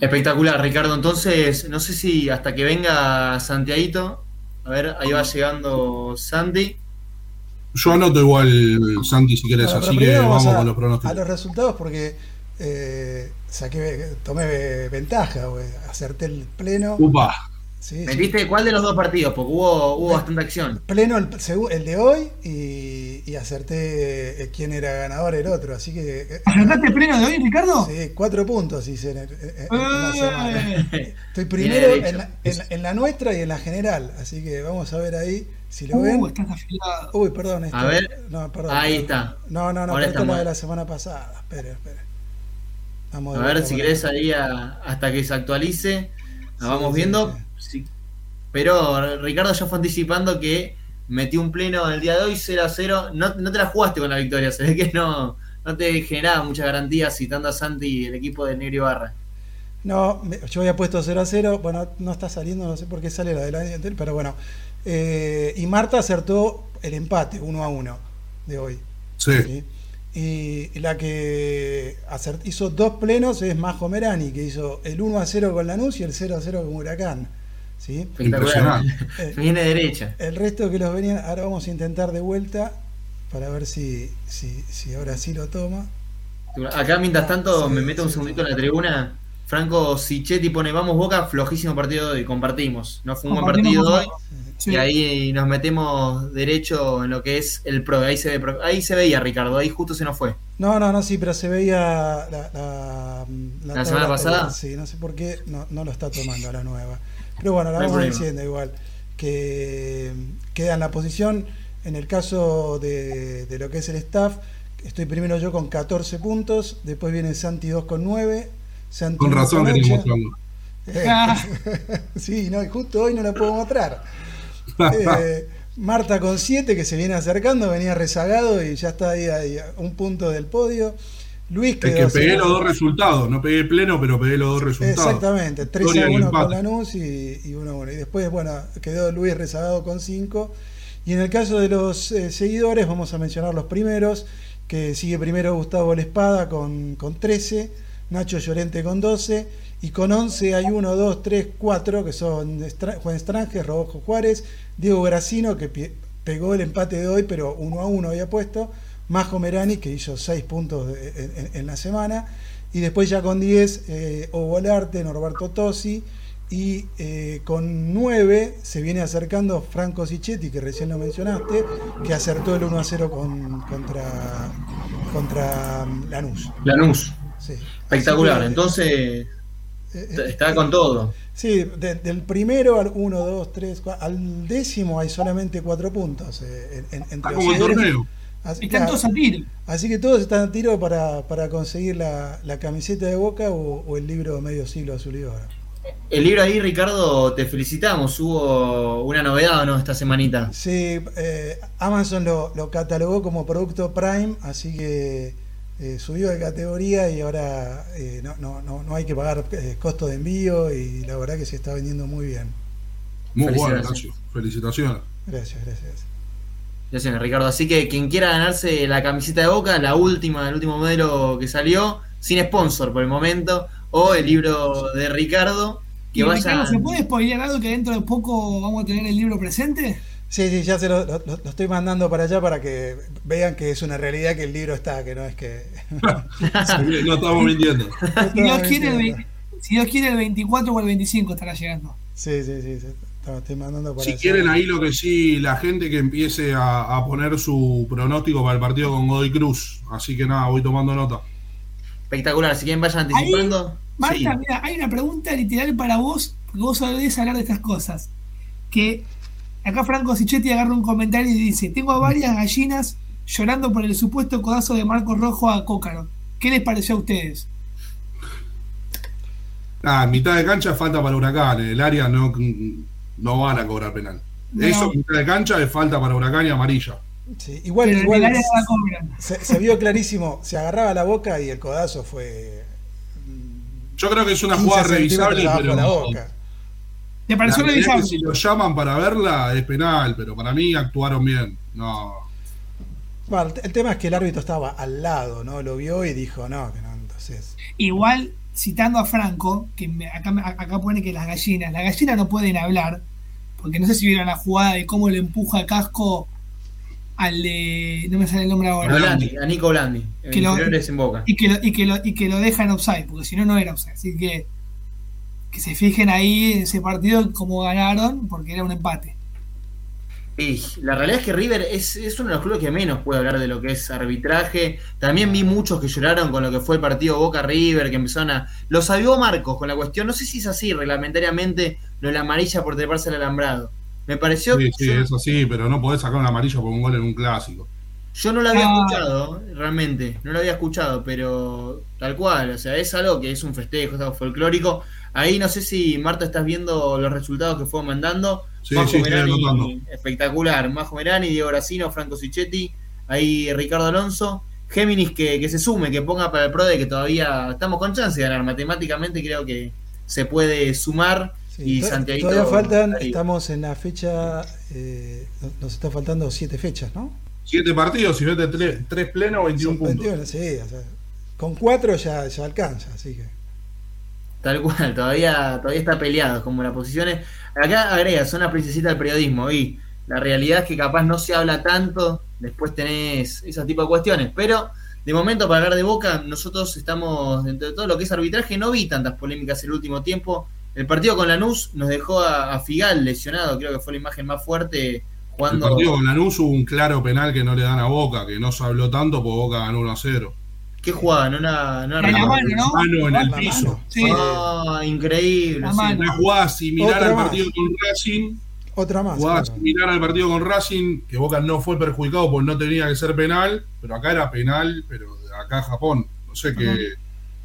Espectacular, Ricardo. Entonces, no sé si hasta que venga Santiaguito. A ver, ahí va llegando Santi. Yo anoto igual, Santi, si querés, Bueno, así que vamos a, con los pronósticos. a los resultados porque eh, saqué, tomé ventaja, güey. acerté el pleno. Upa, Sí, sí. ¿Metiste cuál de los dos partidos? Porque hubo, hubo bastante acción. Pleno el, el de hoy y, y acerté eh, quién era ganador el otro. Así que. eh, ¿Acertaste el pleno de hoy, Ricardo? Sí, cuatro puntos hice en, el- en- en la semana. Eh, Estoy primero en la, en la- en la nuestra y en la general. Así que vamos a ver ahí si lo ven. uh, estás afilado. Uy, perdón. esto- A ver. No, perdón. Ahí perdón. está. No, no, no, Ahora pero esto es la de la semana pasada. Espere, espere. Vamos A ver si querés ahí a- hasta que se actualice. La Sí, vamos sí, viendo. sí. Sí. Pero Ricardo ya fue anticipando que metió un pleno el día de hoy 0 a 0. No, no te la jugaste con la victoria. Se ve que no, no te generaba muchas garantías citando a Santi y el equipo de Negro Barra. No, yo había puesto 0 a 0. Bueno, no está saliendo, no sé por qué sale la del año anterior, pero bueno. Eh, y Marta acertó el empate 1 a 1 de hoy. sí. ¿sí? Y la que hizo dos plenos es Majo Merani, que hizo el 1 a 0 con Lanús y el 0 a 0 con Huracán. ¿sí? Espectacular. Eh, Viene derecha. El resto que los venían, ahora vamos a intentar de vuelta para ver si, si, si ahora sí lo toma. Acá mientras tanto Sí, me meto un sí, segundito sí. en la tribuna. Franco Sichetti pone vamos Boca, flojísimo partido de hoy, compartimos. No fue un buen partido hoy. Sí. Y ahí nos metemos derecho en lo que es el pro. Ahí se, ve, ahí se veía Ricardo, ahí justo se nos fue. No, no, no, sí, pero se veía la, la, ¿La semana pasada? Sí, no sé por qué no, no lo está tomando la nueva. Pero bueno, la No vamos diciendo igual. Que queda en la posición, en el caso de, de lo que es el staff, estoy primero yo con 14 puntos, después viene Santi 2 con 9. Con 1 razón 8. mostrando. Eh, Ah. sí, no, justo hoy no la puedo mostrar. Eh, Marta con 7 que se viene acercando, venía rezagado y ya está ahí, ahí a un punto del podio. Luis Es quedó que pegué los dos resultados, no pegué pleno, pero pegué los dos resultados. Exactamente, 3 Victoria a y 1 con. Lanús y, y 1 a 1. Y después, bueno, quedó Luis rezagado con 5. Y en el caso de los eh, seguidores, vamos a mencionar los primeros, que sigue primero Gustavo Lespada con, con 13, Nacho Llorente con 12, y con 11 hay 1, 2, 3, 4, que son Juan Estranges, Rodolfo Juárez, Diego Gracino, que pegó el empate de hoy, pero 1 a 1 había puesto, Majo Merani, que hizo 6 puntos de- en- en- la semana, y después ya con 10, eh, Ovolarte, Norberto Tosi. Y eh, con 9 se viene acercando Franco Sichetti, que recién lo mencionaste, que acertó el 1 a 0 con- contra, contra mm, Lanús. Lanús. Sí. Espectacular. Entonces, eh, eh, está con todo. Sí, de- del primero al 1, 2, 3, al décimo hay solamente 4 puntos. eh, en- en- entre Está como el torneo. Así, Están todos a tiro. así que todos están a tiro para, para conseguir la, la camiseta de Boca o, o el libro Medio Siglo Azul y Oro. El libro ahí, Ricardo, te felicitamos. Hubo una novedad, ¿no? Esta semanita. Sí, eh, Amazon lo, lo catalogó como producto Prime, así que eh, subió de categoría y ahora eh, no, no, no, no hay que pagar eh, costo de envío y la verdad que se está vendiendo muy bien. Muy bueno, Felicitaciones. Nacho. Felicitaciones. Gracias, gracias. Gracias, Ricardo. Así que quien quiera ganarse la camiseta de Boca, la última, el último modelo que salió, sin sponsor por el momento, o el libro de Ricardo, que Y, vaya. Ricardo, ¿Se puede spoilear algo que dentro de poco vamos a tener el libro presente? Sí, sí, ya se lo, lo- lo estoy mandando para allá para que vean que es una realidad que el libro está, que no es que... No estamos mintiendo. Si Dios, quiere el, si Dios quiere el 24 o el 25 estará llegando. sí, sí, sí, sí, te estoy mandando para Si allá. quieren ahí lo que sí, la gente que empiece a, a poner su pronóstico para el partido con Godoy Cruz. Así que nada, voy tomando nota. Espectacular. Si quieren, vayan anticipando. Marta, Sí. mira, hay una pregunta literal para vos, porque vos sabés hablar de estas cosas. Que acá Franco Sichetti agarra un comentario y dice: Tengo varias gallinas llorando por el supuesto codazo de Marcos Rojo a Cócaro. ¿Qué les pareció a ustedes? Ah, mitad de cancha es falta para Huracán. En el área no, no van a cobrar penal. No. Eso mitad de cancha es falta para Huracán y amarilla. Sí, igual, Pero igual el se, se vio clarísimo, se agarraba la boca y el codazo fue... Yo creo que es una 15 jugada revisable, pero la boca. Si lo llaman para verla es penal, pero para mí actuaron bien. No, Bueno, el, el tema es que el árbitro estaba al lado, ¿no? Lo vio y dijo, no, que no, entonces... Igual, citando a Franco, que me- acá, me- acá pone que las gallinas, las gallinas no pueden hablar, porque no sé si vieron la jugada de cómo le empuja a casco al de. No me sale el nombre ahora. Blandi, a Nico Blandi. Que lo- Inferiores en Boca. Y que, lo, y, que lo, y que lo dejan offside, porque si no, no era offside. Así que que se fijen ahí en ese partido cómo ganaron, porque era un empate. Y la realidad es que River es, es uno de los clubes que menos puede hablar de lo que es arbitraje. También vi muchos que lloraron con lo que fue el partido Boca River, que empezaron a. Los avivó Marcos con la cuestión. No sé si es así reglamentariamente lo de la amarilla por treparse al alambrado. Me pareció. sí, sí, yo, eso sí, pero no podés sacar un amarillo por un gol en un clásico. Yo no lo había escuchado, realmente. No lo había escuchado, pero tal cual. O sea, es algo que es un festejo, es algo folclórico. Ahí no sé si Marta estás viendo los resultados que fue mandando. Sí, Majo sí, Merani, espectacular. Majo Merani, Diego Gracino, Franco Sichetti, ahí Ricardo Alonso. Géminis que, que se sume, que ponga para el pro de que todavía estamos con chance de ganar. Matemáticamente creo que se puede sumar. Sí, y Santiago. todavía faltan, estamos en la fecha, eh, nos están faltando siete fechas, ¿no? Siete partidos, si mete tres, tres plenos, 21 Son puntos. 21, sí, o sea, con cuatro ya, ya alcanza, así que... Tal cual, todavía, todavía está peleado como las posiciones. Acá agrega, son una princesita del periodismo y la realidad es que capaz no se habla tanto, después tenés ese tipo de cuestiones, pero de momento para hablar de Boca, nosotros estamos dentro de todo lo que es arbitraje, no vi tantas polémicas el último tiempo. El partido con Lanús nos dejó a, a Figal lesionado, creo que fue la imagen más fuerte El jugando. partido con Lanús hubo un claro penal que no le dan a Boca, que no se habló tanto porque Boca ganó 1 a 0. ¿Qué jugaba? No era, no La mano, ¿no? Mano en el piso. Sí. Ah, increíble. Sí. Una jugada similar Otra al más. partido con Racing. Otra más. Jugada claro. similar al partido con Racing, que Boca no fue perjudicado porque no tenía que ser penal, pero acá era penal, pero acá Japón. No sé qué,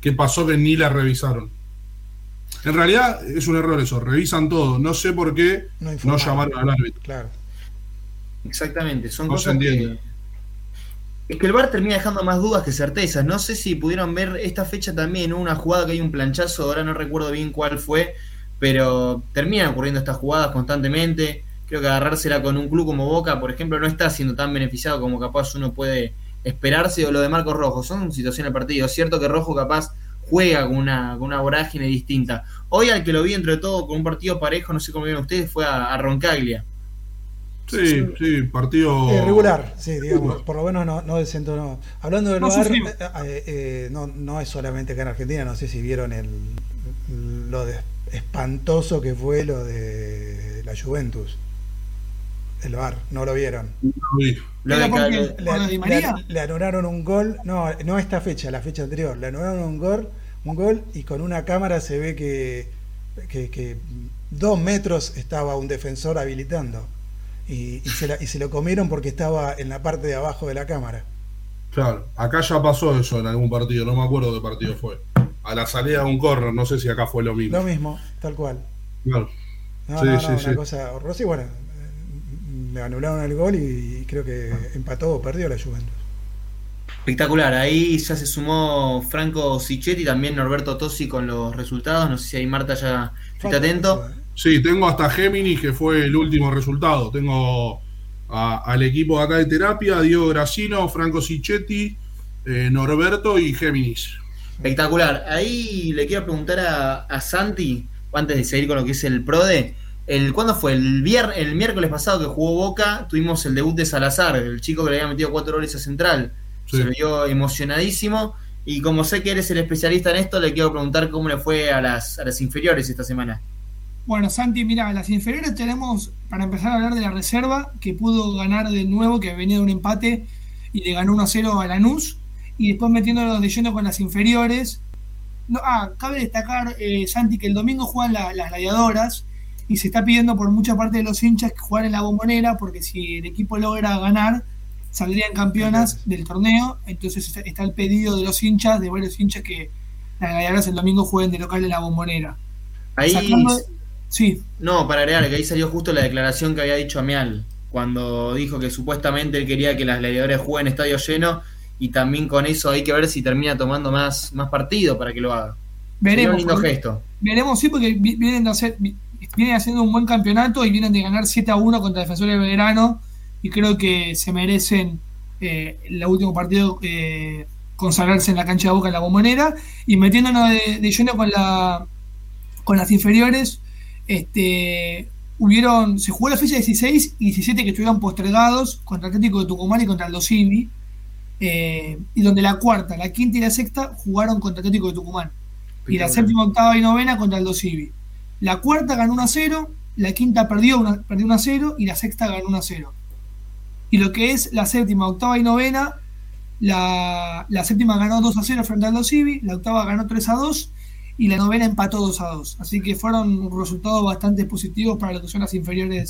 qué pasó que ni la revisaron. En realidad es un error eso, revisan todo. No sé por qué No no llamaron al árbitro. Claro. Exactamente, son No cosas que, es que el VAR termina dejando más dudas que certezas. No sé si pudieron ver esta fecha también, una jugada que hay un planchazo, ahora no recuerdo bien cuál fue, pero terminan ocurriendo estas jugadas constantemente. Creo que agarrársela con un club como Boca, por ejemplo, no está siendo tan beneficiado como capaz uno puede esperarse, o lo de Marcos Rojo, son situaciones del partido. Es cierto que Rojo capaz juega con una, con una vorágine distinta. Hoy al que lo vi entre todo con un partido parejo, no sé cómo vieron ustedes, fue a, a Roncaglia. Sí, sí, partido. Eh, regular, sí, digamos, por lo menos no, no desentonó. Hablando del No VAR, sufrió. eh, eh, eh, no, no es solamente acá en Argentina, no sé si vieron el, lo de espantoso que fue lo de la Juventus. El VAR, no lo vieron. Sí. Lo ¿Era de porque- Cal- Le, ¿Con lo de Di le- anularon un gol, no, no esta fecha, la fecha anterior, le anularon un gol, un gol y con una cámara se ve que, que, que dos metros estaba un defensor habilitando. Y, y se la- y se lo comieron porque estaba en la parte de abajo de la cámara. Claro, acá ya pasó eso en algún partido, no me acuerdo qué partido fue. A la salida de un corner, no sé si acá fue lo mismo. Lo mismo, tal cual. Claro. No, Sí, no, no, sí, una sí. cosa horrorosa. Y bueno, eh, le anularon el gol y creo que empató o perdió la Juventus. Espectacular, ahí ya se sumó Franco Sichetti, también Norberto Tosi con los resultados. No sé si ahí Marta ya está atento. Sí, tengo hasta Géminis, que fue el último resultado. Tengo a- al equipo de acá de terapia, Diego Gracino, Franco Sichetti, eh, Norberto y Géminis. Espectacular. Ahí le quiero preguntar a, a Santi, antes de seguir con lo que es el PRODE, el, ¿cuándo fue? El, vier, el miércoles pasado que jugó Boca, tuvimos el debut de Salazar, el chico que le había metido cuatro goles a Central. Sí. Se vio emocionadísimo. Y como sé que eres el especialista en esto, le quiero preguntar cómo le fue a las, a las inferiores esta semana. Bueno, Santi, mira, las inferiores tenemos, para empezar a hablar de la reserva, que pudo ganar de nuevo, que venía de un empate y le ganó 1-0 a Lanús, y después metiéndonos de lleno con las inferiores. No, ah, cabe destacar, eh, Santi, que el domingo juegan la- las gladiadoras y se está pidiendo por mucha parte de los hinchas que jugar en la bombonera, porque si el equipo logra ganar, saldrían campeonas del torneo. Entonces está, está el pedido de los hinchas, de varios hinchas, que las gladiadoras el domingo jueguen de local en la bombonera. Ahí, Sacando- Sí, no, para agregar, que ahí salió justo la declaración que había dicho Amial, cuando dijo que supuestamente él quería que las gladiadores jueguen en estadio lleno, y también con eso hay que ver si termina tomando más, más partido para que lo haga. Sería veremos. un lindo porque- gesto. Veremos, sí, porque vi- vienen, de hacer, vi- vienen haciendo un buen campeonato y vienen de ganar 7 a 1 contra Defensores de Belgrano y creo que se merecen eh, el último partido eh, consagrarse en la cancha de Boca en la bombonera y metiéndonos de, de lleno con la con las inferiores este hubieron se jugó la fecha 16 y 17 que estuvieron postergados contra Atlético de Tucumán y contra el Dosivi eh, y donde la cuarta, la quinta y la sexta jugaron contra Atlético de Tucumán y la séptima, octava y novena contra el Dosivi. La cuarta ganó 1 a 0, la quinta perdió, una, perdió 1 a 0 y la sexta ganó 1 a 0. Y lo que es la séptima, octava y novena, la, la séptima ganó 2 a 0 frente al Dosivi, la octava ganó 3 a 2 y la novena empató 2 a 2. Así que fueron resultados bastante positivos para lo que son las inferiores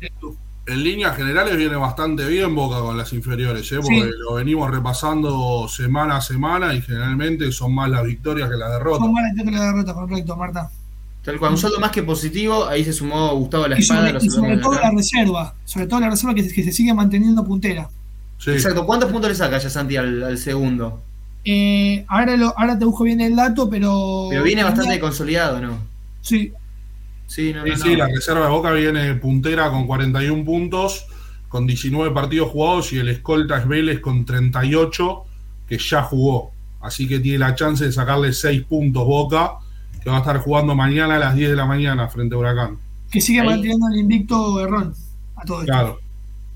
del club. En líneas generales viene bastante bien Boca con las inferiores, ¿eh? porque Sí. lo venimos repasando semana a semana y generalmente son más las victorias que las derrotas. Son malas que la derrota, correcto, Marta. Tal cual, un saldo más que positivo, ahí se sumó Gustavo La Y Espada. sobre, lo y sobre todo la reserva, sobre todo la reserva que, se- que se sigue manteniendo puntera. Sí. Exacto, ¿cuántos puntos le saca ya Santi al, al segundo? Eh, ahora, lo, ahora te busco bien el dato, pero. Pero viene bastante consolidado, ¿no? Sí, Sí, no, Sí, no, sí, no. la reserva de Boca viene puntera con 41 puntos, con 19 partidos jugados y el escolta es Vélez con 38, que ya jugó. Así que tiene la chance de sacarle 6 puntos Boca, que va a estar jugando mañana a las 10 de la mañana frente a Huracán. que sigue Ahí. manteniendo el invicto Errón a todo esto. Claro.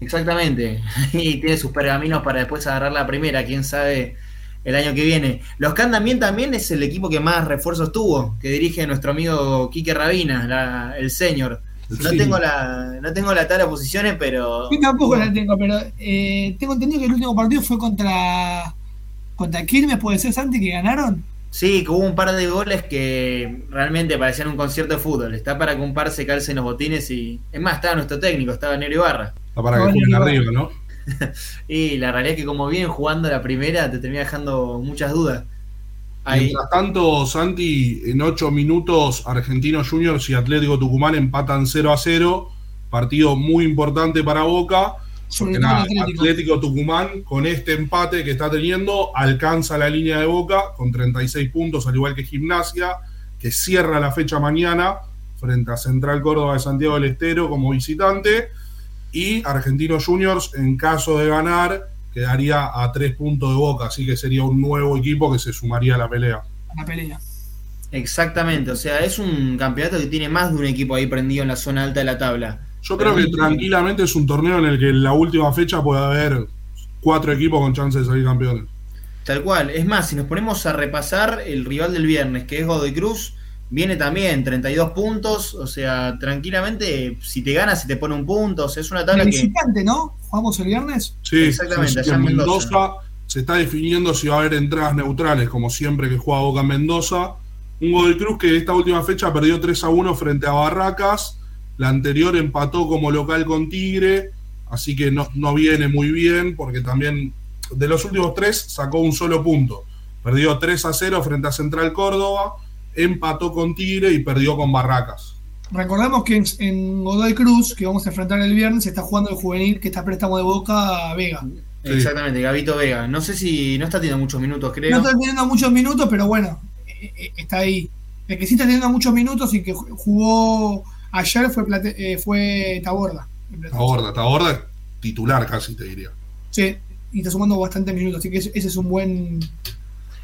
Exactamente. Y tiene sus pergaminos para después agarrar la primera, quién sabe el año que viene. Los que andan bien también es el equipo que más refuerzos tuvo, que dirige nuestro amigo Quique Rabina, la- el señor. No Sí. tengo la, no tengo la tabla de posiciones, pero. Yo tampoco la tengo, pero eh, tengo entendido que el último partido fue contra contra Quilmes, puede ser Santi, que ganaron. Sí, que hubo un par de goles que realmente parecían un concierto de fútbol. Está para que un par se calcen los botines y. Es más, estaba nuestro técnico, estaba Nero Ibarra. Está para que jueguen arriba, ¿no? Y la realidad es que como vienen jugando la primera, te termina dejando muchas dudas. Ahí, Mientras tanto, Santi, en 8 minutos, Argentinos Juniors y Atlético Tucumán empatan 0 a 0. Partido muy importante para Boca. Porque nada, Atlético. Tucumán, con este empate que está teniendo, alcanza la línea de Boca con 36 puntos, al igual que Gimnasia, que cierra la fecha mañana frente a Central Córdoba de Santiago del Estero como visitante. Y Argentinos Juniors, en caso de ganar, quedaría a tres puntos de Boca, así que sería un nuevo equipo que se sumaría a la pelea. A la pelea. Exactamente, o sea, es un campeonato que tiene más de un equipo ahí prendido en la zona alta de la tabla. Yo creo que tranquilamente es un torneo en el que en la última fecha puede haber cuatro equipos con chance de salir campeones. Tal cual, es más, si nos ponemos a repasar el rival del viernes, que es Godoy Cruz, viene también 32 puntos, o sea, tranquilamente, si te ganas, si te pone un punto, o sea, es una tabla el visitante, ¿no? ¿Jugamos el viernes? Sí, exactamente. en Mendoza. se está definiendo si va a haber entradas neutrales, como siempre que juega Boca en Mendoza. Un Godoy Cruz que esta última fecha perdió 3 a 1 frente a Barracas. La anterior empató como local con Tigre, así que no, no viene muy bien, porque también de los últimos tres sacó un solo punto. Perdió 3 a 0 frente a Central Córdoba, empató con Tigre y perdió con Barracas. Recordemos que en, Godoy Cruz, que vamos a enfrentar el viernes, se está jugando el juvenil que está préstamo de boca a Vega. Exactamente, Gabito Vega. No sé si no está teniendo muchos minutos, creo. No está teniendo muchos minutos, pero bueno, eh, eh, está ahí. El que sí está teniendo muchos minutos y que jugó ayer fue, eh, fue Taborda. Taborda, Taborda titular casi, te diría. Sí, y está sumando bastantes minutos, así que ese, es un buen.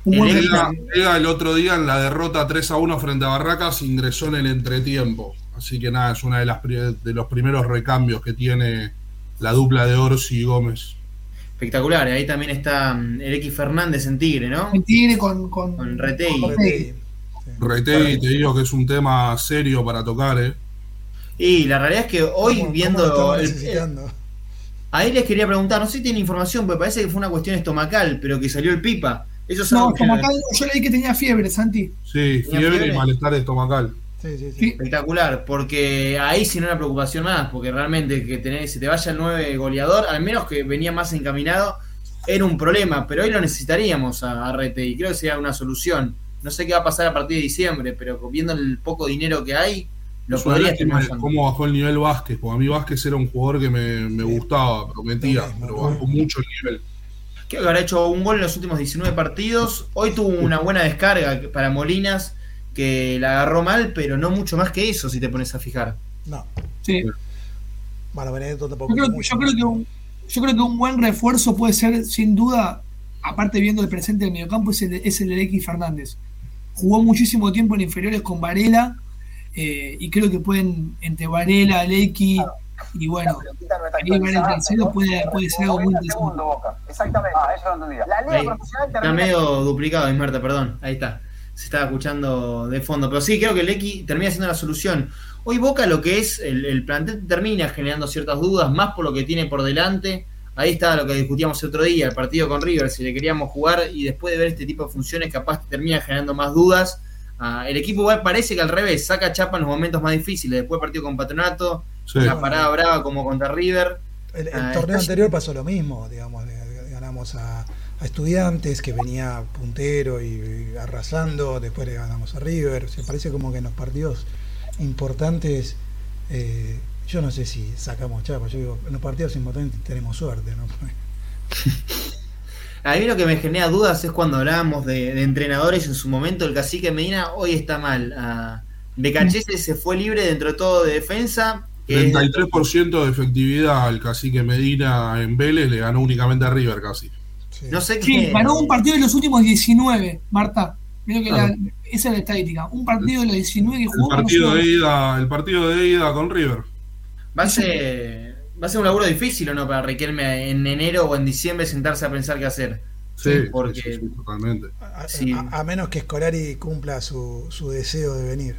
Llega, el otro día en la derrota 3 a 1 frente a Barracas, ingresó en el entretiempo. Así que nada, es uno de, las, de los primeros recambios que tiene la dupla de Orsi y Gómez. Espectacular, ahí también está mm, el X Fernández en Tigre, ¿no? En Tigre con, con, con Retei. Retei, te digo que es un tema serio para tocar, ¿eh? Y la realidad es que hoy viendo. ahí les quería preguntar, no sé si tiene información, pero parece que fue una cuestión estomacal, pero que salió el pipa. Eso no, estomacal, yo leí que tenía fiebre, Santi. Sí, fiebre, y malestar estomacal. Sí, sí, sí. Espectacular, porque ahí sí no era preocupación más, porque realmente que tener, se te vaya el 9 goleador, al menos que venía más encaminado, era un problema, pero hoy lo necesitaríamos a, a Rete y creo que sería una solución. No sé qué va a pasar a partir de diciembre, pero viendo el poco dinero que hay, lo podría estar cómo bajó el nivel Vázquez, porque a mí Vázquez era un jugador que me, gustaba, prometía, pero bajó mucho el nivel. Creo que habrá hecho un gol en los últimos 19 partidos. Hoy tuvo una buena descarga para Molinas, que la agarró mal, pero no mucho más que eso, si te pones a fijar. No. Sí. Bueno, Benedetto tampoco. Yo creo, yo creo, que un, yo creo que un buen refuerzo puede ser, sin duda, aparte viendo el presente del mediocampo, es el, es el de X Fernández. Jugó muchísimo tiempo en inferiores con Varela eh, y creo que pueden, entre Varela, Lecky y bueno, ahí el tercero puede, puede ser algo muy interesante. Exactamente. Ah, eso no entendía. La liga profesional Está medio duplicado, Ismerta, perdón. Ahí está. Se estaba escuchando de fondo. Pero sí, creo que Lecky termina siendo la solución. Hoy Boca lo que es, el, el plantel termina generando ciertas dudas, más por lo que tiene por delante. Ahí está lo que discutíamos el otro día, el partido con River, si le queríamos jugar y después de ver este tipo de funciones capaz termina generando más dudas Ah, el equipo igual parece que al revés, saca chapa en los momentos más difíciles. Después partido con Patronato, la parada brava como contra River. El, ah, torneo anterior pasó lo mismo, digamos, ganamos a, Estudiantes que venía puntero y, arrasando, después le ganamos a River. se parece como que en los partidos importantes, eh, yo no sé si sacamos chapa, yo digo, en los partidos importantes tenemos suerte, ¿no? A mí lo que me genera dudas es cuando hablábamos de, entrenadores en su momento, el cacique Medina hoy está mal. Uh, Becachese se fue libre dentro de todo de defensa. 33% de efectividad al cacique Medina en Vélez, le ganó únicamente a River casi. No sé qué. ganó un partido de los últimos 19, Marta. que esa es la estadística. Un partido de los 19 que jugó. El partido, de ida, el partido de ida con River. Va a ser va a ser un laburo difícil o no para Riquelme en enero o en diciembre sentarse a pensar qué hacer. Sí, porque totalmente. A, menos que Scolari cumpla su, su deseo de venir.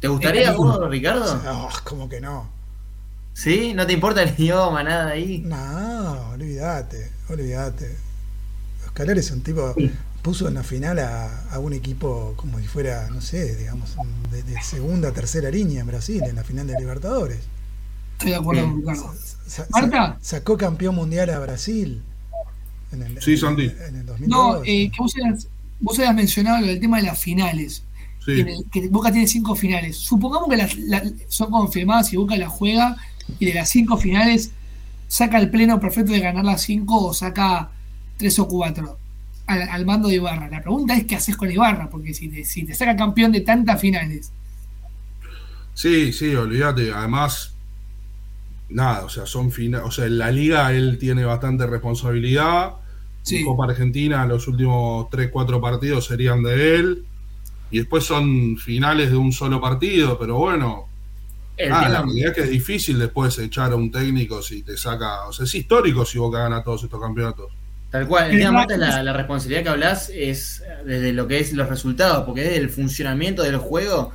¿Te gustaría vos, Ricardo? No, como que no. ¿Sí? ¿No te importa el idioma, nada ahí? No, olvídate, olvídate. Scolari es un tipo, puso en la final a, a, un equipo como si fuera, no sé, digamos, de, de segunda, tercera línea en Brasil, en la final de Libertadores. Estoy de acuerdo con Ricardo. ¿Marta? Sacó campeón mundial a Brasil. En el, sí, Sandy. En, el 2002. No, eh, que vos habías, vos habías mencionado el tema de las finales. Sí. Que, Boca tiene cinco finales. Supongamos que las, son confirmadas y Boca la juega y de las cinco finales saca el pleno perfecto de ganar las 5 o saca 3 o 4 al, mando de Ibarra. La pregunta es qué haces con Ibarra, porque si te, si te saca campeón de tantas finales. Sí, sí, olvídate. Además, nada, o sea, son finales. O sea, en la liga él tiene bastante responsabilidad. Sí. Copa Argentina, los últimos 3, 4 partidos serían de él. Y después son finales de un solo partido, pero bueno. la realidad es que es difícil después echar a un técnico si te saca. O sea, es histórico si Boca gana todos estos campeonatos. Tal cual, el tema la, la responsabilidad que hablas es desde lo que es los resultados, porque desde el funcionamiento del juego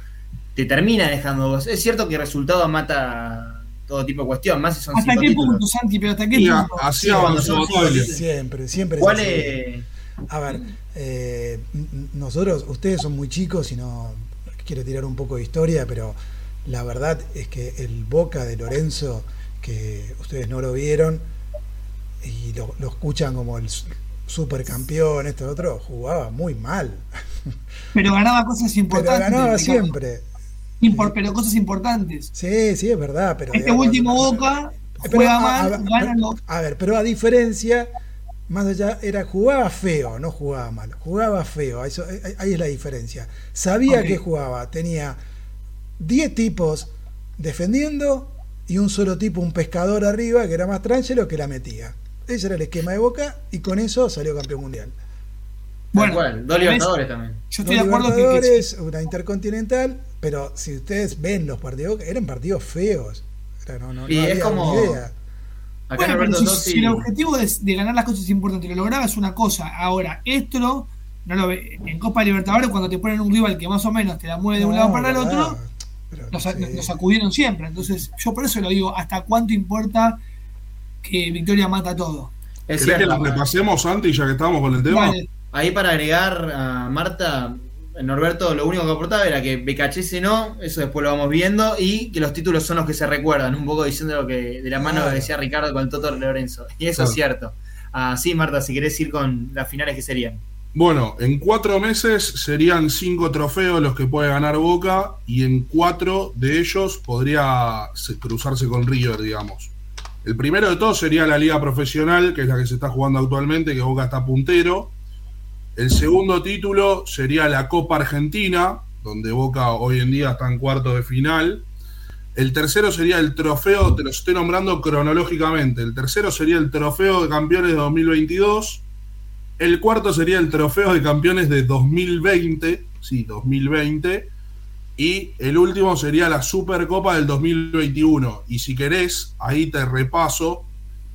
te termina dejando. Es cierto que el resultado mata todo tipo de cuestión, más si son ¿Hasta qué punto, Santi? Pero hasta qué punto. Así avanzó Siempre, siempre. ¿Cuál es? A ver, eh, nosotros, ustedes son muy chicos y no quiero tirar un poco de historia, pero la verdad es que el Boca de Lorenzo, que ustedes no lo vieron, y lo, escuchan como el supercampeón, esto otro, jugaba muy mal. Pero ganaba cosas importantes. Pero ganaba siempre. pero cosas importantes. Sí, sí, es verdad. Pero este último Boca juega mal, a, a ver, pero a diferencia, más allá, era jugaba feo, no jugaba mal. Jugaba feo, eso, ahí es la diferencia. Sabía que jugaba, tenía 10 tipos defendiendo y un solo tipo, un pescador arriba, que era más tranquilo que la metía. Ese era el esquema de Boca y con eso salió campeón mundial. Bueno, dos Libertadores también. Yo estoy de acuerdo que, una intercontinental, pero si ustedes ven los partidos, eran partidos feos. y es como. Acá bueno, si, el objetivo de, ganar las cosas es importante, lo lograba es una cosa. Ahora, esto no lo ve. En Copa Libertadores, cuando te ponen un rival que más o menos te la mueve de un lado para el otro, nos, acudieron siempre. Entonces, yo por eso lo digo, ¿hasta cuánto importa que Victoria mata todo. Es que la repasemos, Santi, ya que estamos con el tema? Ahí para agregar a Marta, Norberto lo único que aportaba era que BKHS no, eso después lo vamos viendo, y que los títulos son los que se recuerdan, un poco diciendo lo que de la mano que decía Ricardo con el Toto Lorenzo. Y eso es cierto. Así, Marta, si querés ir con las finales que serían. Bueno, en cuatro meses serían cinco trofeos los que puede ganar Boca y en cuatro de ellos podría cruzarse con River, digamos. El primero de todos sería la liga profesional, que es la que se está jugando actualmente, que Boca está puntero. El segundo título sería la Copa Argentina, donde Boca hoy en día está en cuarto de final. El tercero sería el trofeo, te lo estoy nombrando cronológicamente. El tercero sería el trofeo de campeones de 2022. El cuarto sería el trofeo de campeones de 2020. Sí, 2020. Y el último sería la Supercopa del 2021. Y si querés, ahí te repaso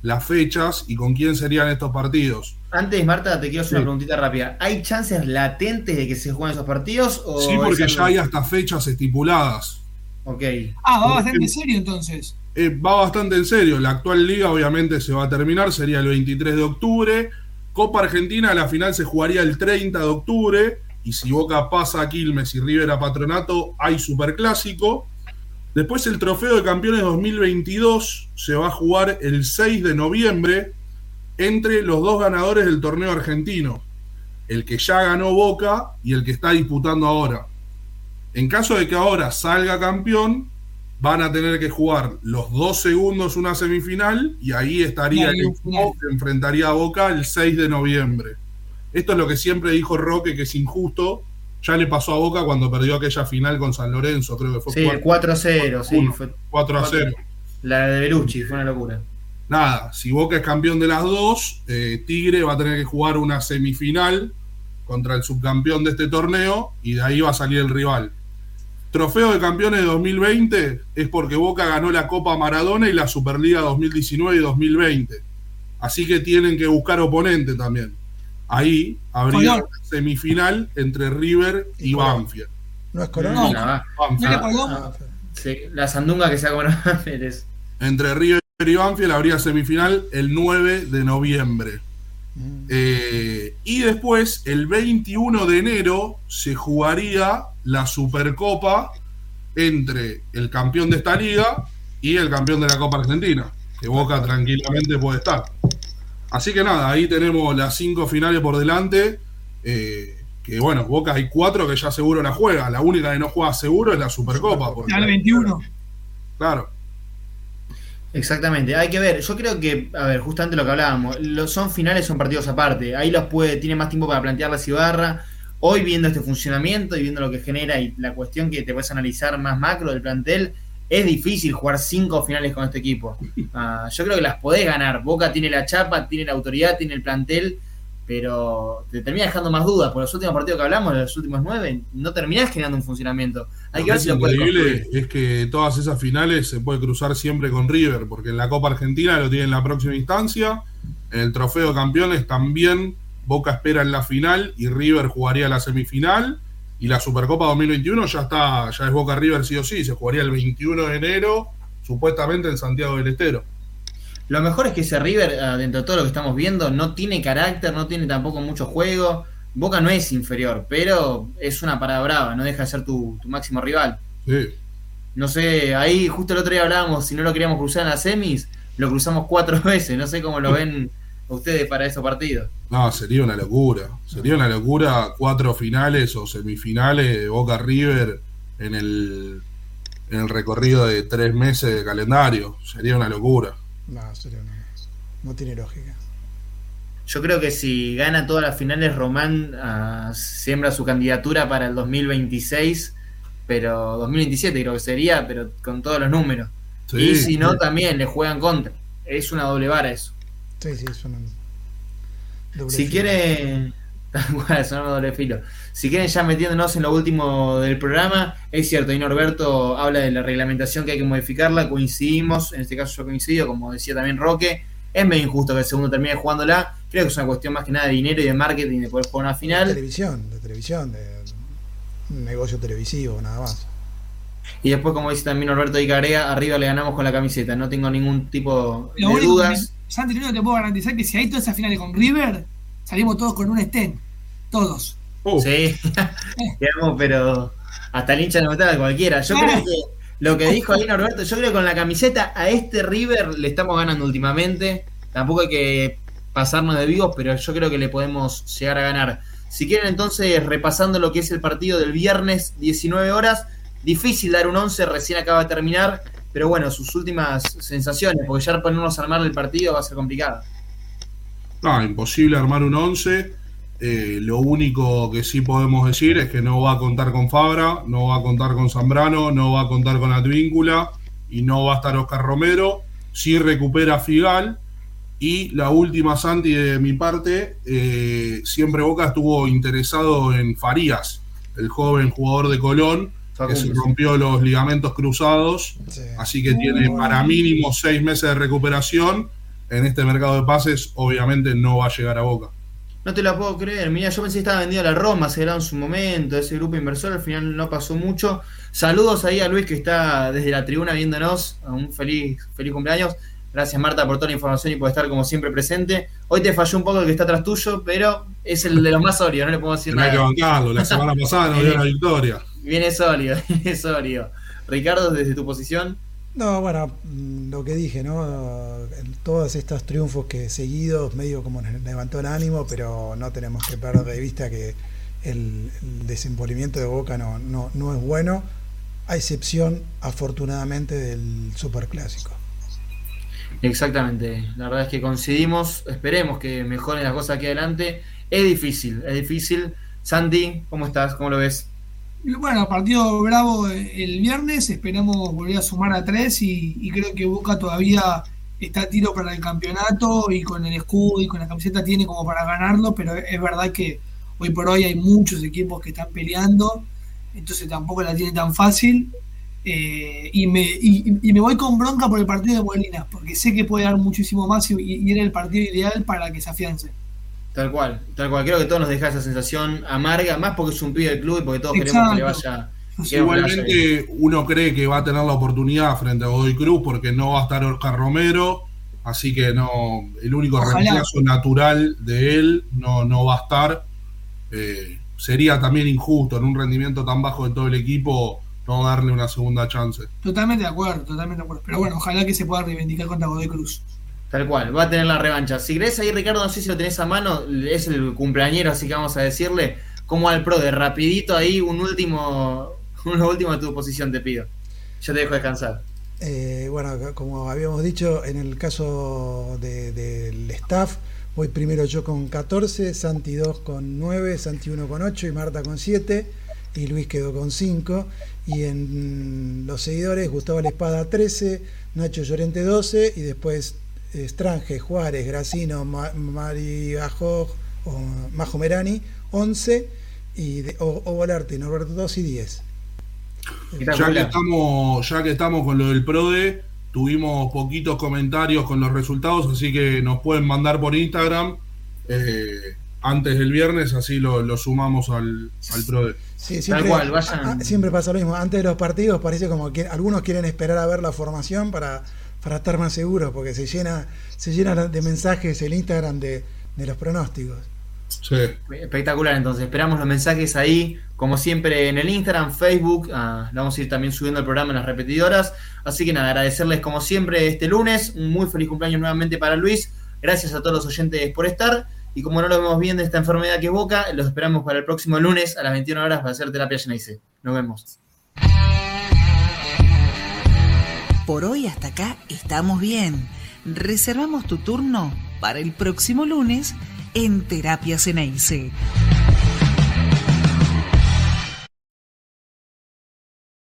las fechas y con quién serían estos partidos. Antes, Marta, te quiero hacer una preguntita rápida. ¿Hay chances latentes de que se jueguen esos partidos? sí, porque ya hay hasta fechas estipuladas. Ok. Ah, va bastante en serio entonces. Eh, va bastante en serio. La actual liga obviamente se va a terminar, sería el 23 de octubre. Copa Argentina, la final se jugaría el 30 de octubre y si Boca pasa a Quilmes y River a Patronato, hay superclásico. Después el Trofeo de Campeones 2022 se va a jugar el 6 de noviembre entre los dos ganadores del torneo argentino, el que ya ganó Boca y el que está disputando ahora. En caso de que ahora salga campeón, van a tener que jugar los dos segundos una semifinal y ahí estaría el equipo que enfrentaría a Boca el 6 de noviembre. Esto es lo que siempre dijo Roque, que es injusto. Ya le pasó a Boca cuando perdió aquella final con San Lorenzo, creo que fue sí, 4-0, sí, fue 4 0. La de Belucci, fue una locura. Nada, si Boca es campeón de las dos, eh, Tigre va a tener que jugar una semifinal contra el subcampeón de este torneo y de ahí va a salir el rival. Trofeo de campeones de 2020 es porque Boca ganó la Copa Maradona y la Superliga 2019 y 2020. Así que tienen que buscar oponente también. Ahí habría semifinal entre River y, Banfield. ¿No es Colón? No, la, la sandunga que se haga Banfield Entre River y Banfield habría semifinal el 9 de noviembre. Mm. Eh, y después, el 21 de enero, se jugaría la Supercopa entre el campeón de esta liga y el campeón de la Copa Argentina, que Boca tranquilamente puede estar. Así que nada, ahí tenemos las cinco finales por delante. Eh, que bueno, Boca hay cuatro que ya seguro la juega. La única que no juega seguro es la Supercopa. Porque, 21. Claro. Exactamente, hay que ver. Yo creo que, a ver, justamente lo que hablábamos, los son finales, son partidos aparte. Ahí los puede, tiene más tiempo para plantear la cibarra. Hoy viendo este funcionamiento y viendo lo que genera y la cuestión que te puedes analizar más macro del plantel, es difícil jugar cinco finales con este equipo. Ah, yo creo que las podés ganar. Boca tiene la chapa, tiene la autoridad, tiene el plantel, pero te termina dejando más dudas. Por los últimos partidos que hablamos, los últimos nueve, no terminás generando un funcionamiento. Hay que ver si lo increíble es que todas esas finales se puede cruzar siempre con River, porque en la Copa Argentina lo tiene en la próxima instancia, en el Trofeo de Campeones también Boca espera en la final y River jugaría la semifinal, y la Supercopa 2021 ya está, ya es Boca River sí o sí, se jugaría el 21 de enero, supuestamente en Santiago del Estero. Lo mejor es que ese River, ah, dentro de todo lo que estamos viendo, no tiene carácter, no tiene tampoco mucho juego. Boca no es inferior, pero es una parada brava, no deja de ser tu, tu máximo rival. Sí. No sé, ahí justo el otro día hablábamos, si no lo queríamos cruzar en las semis, lo cruzamos cuatro veces, no sé cómo lo ven ustedes para esos partidos. No, sería una locura. Sería una locura cuatro finales o semifinales de Boca River en el, en el recorrido de tres meses de calendario. Sería una locura. No, serio, no, no tiene lógica. Yo creo que si gana todas las finales, Román ah, siembra su candidatura para el 2026, pero 2027 creo que sería, pero con todos los números. Sí, y si no, sí. también le juegan contra. Es una doble vara eso. Sí, sí, son un doble Si filo. quieren, son un doble filo. Si quieren ya metiéndonos en lo último del programa, es cierto, y Norberto habla de la reglamentación que hay que modificarla, coincidimos, en este caso yo coincido, como decía también Roque, es medio injusto que el segundo termine jugándola, creo que es una cuestión más que nada de dinero y de marketing de poder jugar una De final, televisión, de televisión, de un negocio televisivo, nada más. y después como dice también Norberto y Carea, arriba le ganamos con la camiseta, no tengo ningún tipo Lo de dudas. Que, Santi, lo único que te puedo garantizar que si hay todas esas finales con River, salimos todos con un stem. Todos. Uh, Sí, digamos, pero hasta el hincha no metal a cualquiera. Yo creo que lo que dijo ahí Norberto, yo creo que con la camiseta a este River le estamos ganando últimamente. Tampoco hay que pasarnos de vivos, pero yo creo que le podemos llegar a ganar. Si quieren entonces, repasando lo que es el partido del viernes, 19 horas, difícil dar un 11, recién acaba de terminar, pero bueno, sus últimas sensaciones, porque ya ponernos a armar el partido va a ser complicado. No, imposible armar un 11. Eh, lo único que sí podemos decir es que no va a contar con Fabra, no va a contar con Zambrano, no va a contar con Advíncula y no va a estar Oscar Romero. Sí recupera Figal. Y la última, Santi, de mi parte, eh, siempre Boca estuvo interesado en Farías, el joven jugador de Colón, que se rompió los ligamentos cruzados. Sí. Así que tiene para mínimo seis meses de recuperación. En este mercado de pases, obviamente no va a llegar a Boca. No te la puedo creer. Mira, yo pensé que estaba vendido a la Roma, se era en su momento, ese grupo inversor, al final no pasó mucho. Saludos ahí a Luis que está desde la tribuna viéndonos. Un feliz, feliz cumpleaños. Gracias Marta por toda la información y por estar como siempre presente. Hoy te falló un poco el que está atrás tuyo, pero es el de los más sólidos, no le puedo decir que nada. bancarlo. La semana pasada no dio la victoria. Viene sólido, viene sólido. Ricardo, desde tu posición. No, bueno, mm, lo que dije, ¿no? En Todos estos triunfos que seguidos, medio como nos levantó el ánimo, pero no tenemos que perder de vista que el, desenvolvimiento de Boca no, no, no es bueno, a excepción, afortunadamente, del Superclásico. Exactamente, la verdad es que coincidimos, esperemos que mejoren las cosas aquí adelante. Es difícil, es difícil. Santi, ¿cómo estás? ¿Cómo lo ves? Bueno, partido bravo el viernes, esperamos volver a sumar a tres y, creo que Boca todavía está a tiro para el campeonato y con el escudo y con la camiseta tiene como para ganarlo, pero es verdad que hoy por hoy hay muchos equipos que están peleando, entonces tampoco la tiene tan fácil. Eh, y, me, y, y me voy con bronca por el partido de Molina, porque sé que puede dar muchísimo más y, y era el partido ideal para que se afiance. Tal cual, tal cual. Creo que todos nos deja esa sensación amarga, más porque es un pibe del club y porque todos queremos que le vaya. queremos que le vaya bien. Igualmente, uno cree que va a tener la oportunidad frente a Godoy Cruz porque no va a estar Oscar Romero. Así que no, el único Ojalá. reemplazo natural de él no, no va a estar. Eh, sería también injusto en un rendimiento tan bajo de todo el equipo no darle una segunda chance. Totalmente de acuerdo, totalmente de acuerdo. Pero bueno, ojalá que se pueda reivindicar contra Godoy Cruz. Tal cual, va a tener la revancha. Si crees ahí, Ricardo, no sé si lo tenés a mano, es el cumpleañero, así que vamos a decirle, como al pro de rapidito ahí, un último, una última de tu posición te pido. Yo te dejo descansar. Eh, bueno, como habíamos dicho, en el caso del staff, voy primero yo con 14, Santi 2 con 9, Santi 1 con 8 y Marta con 7 y Luis quedó con 5. Y en los seguidores, Gustavo La Espada 13, Nacho Llorente 12 y después Estrange, Juárez, Gracino, Mari Bajo, Majo Merani 11 y de, o, Volarte, Norberto 2 y 10. Ya que, estamos, ya que estamos con lo del PRODE, tuvimos poquitos comentarios con los resultados, así que nos pueden mandar por Instagram eh, antes del viernes, así lo, sumamos al, al PRODE. Sí, siempre, siempre pasa lo mismo. Antes de los partidos parece como que algunos quieren esperar a ver la formación para, para estar más seguros, porque se llena, se llena de mensajes el Instagram de, de los pronósticos. Espectacular, entonces esperamos los mensajes ahí, como siempre en el Instagram, Facebook, ah, vamos a ir también subiendo el programa en las repetidoras, así que nada, agradecerles como siempre este lunes, un muy feliz cumpleaños nuevamente para Luis, gracias a todos los oyentes por estar, y como no lo vemos bien de esta enfermedad que es Boca, los esperamos para el próximo lunes a las 21 horas para hacer terapia Geneise. Nos vemos. Por hoy hasta acá estamos bien. Reservamos tu turno para el próximo lunes en Terapia Ceneice.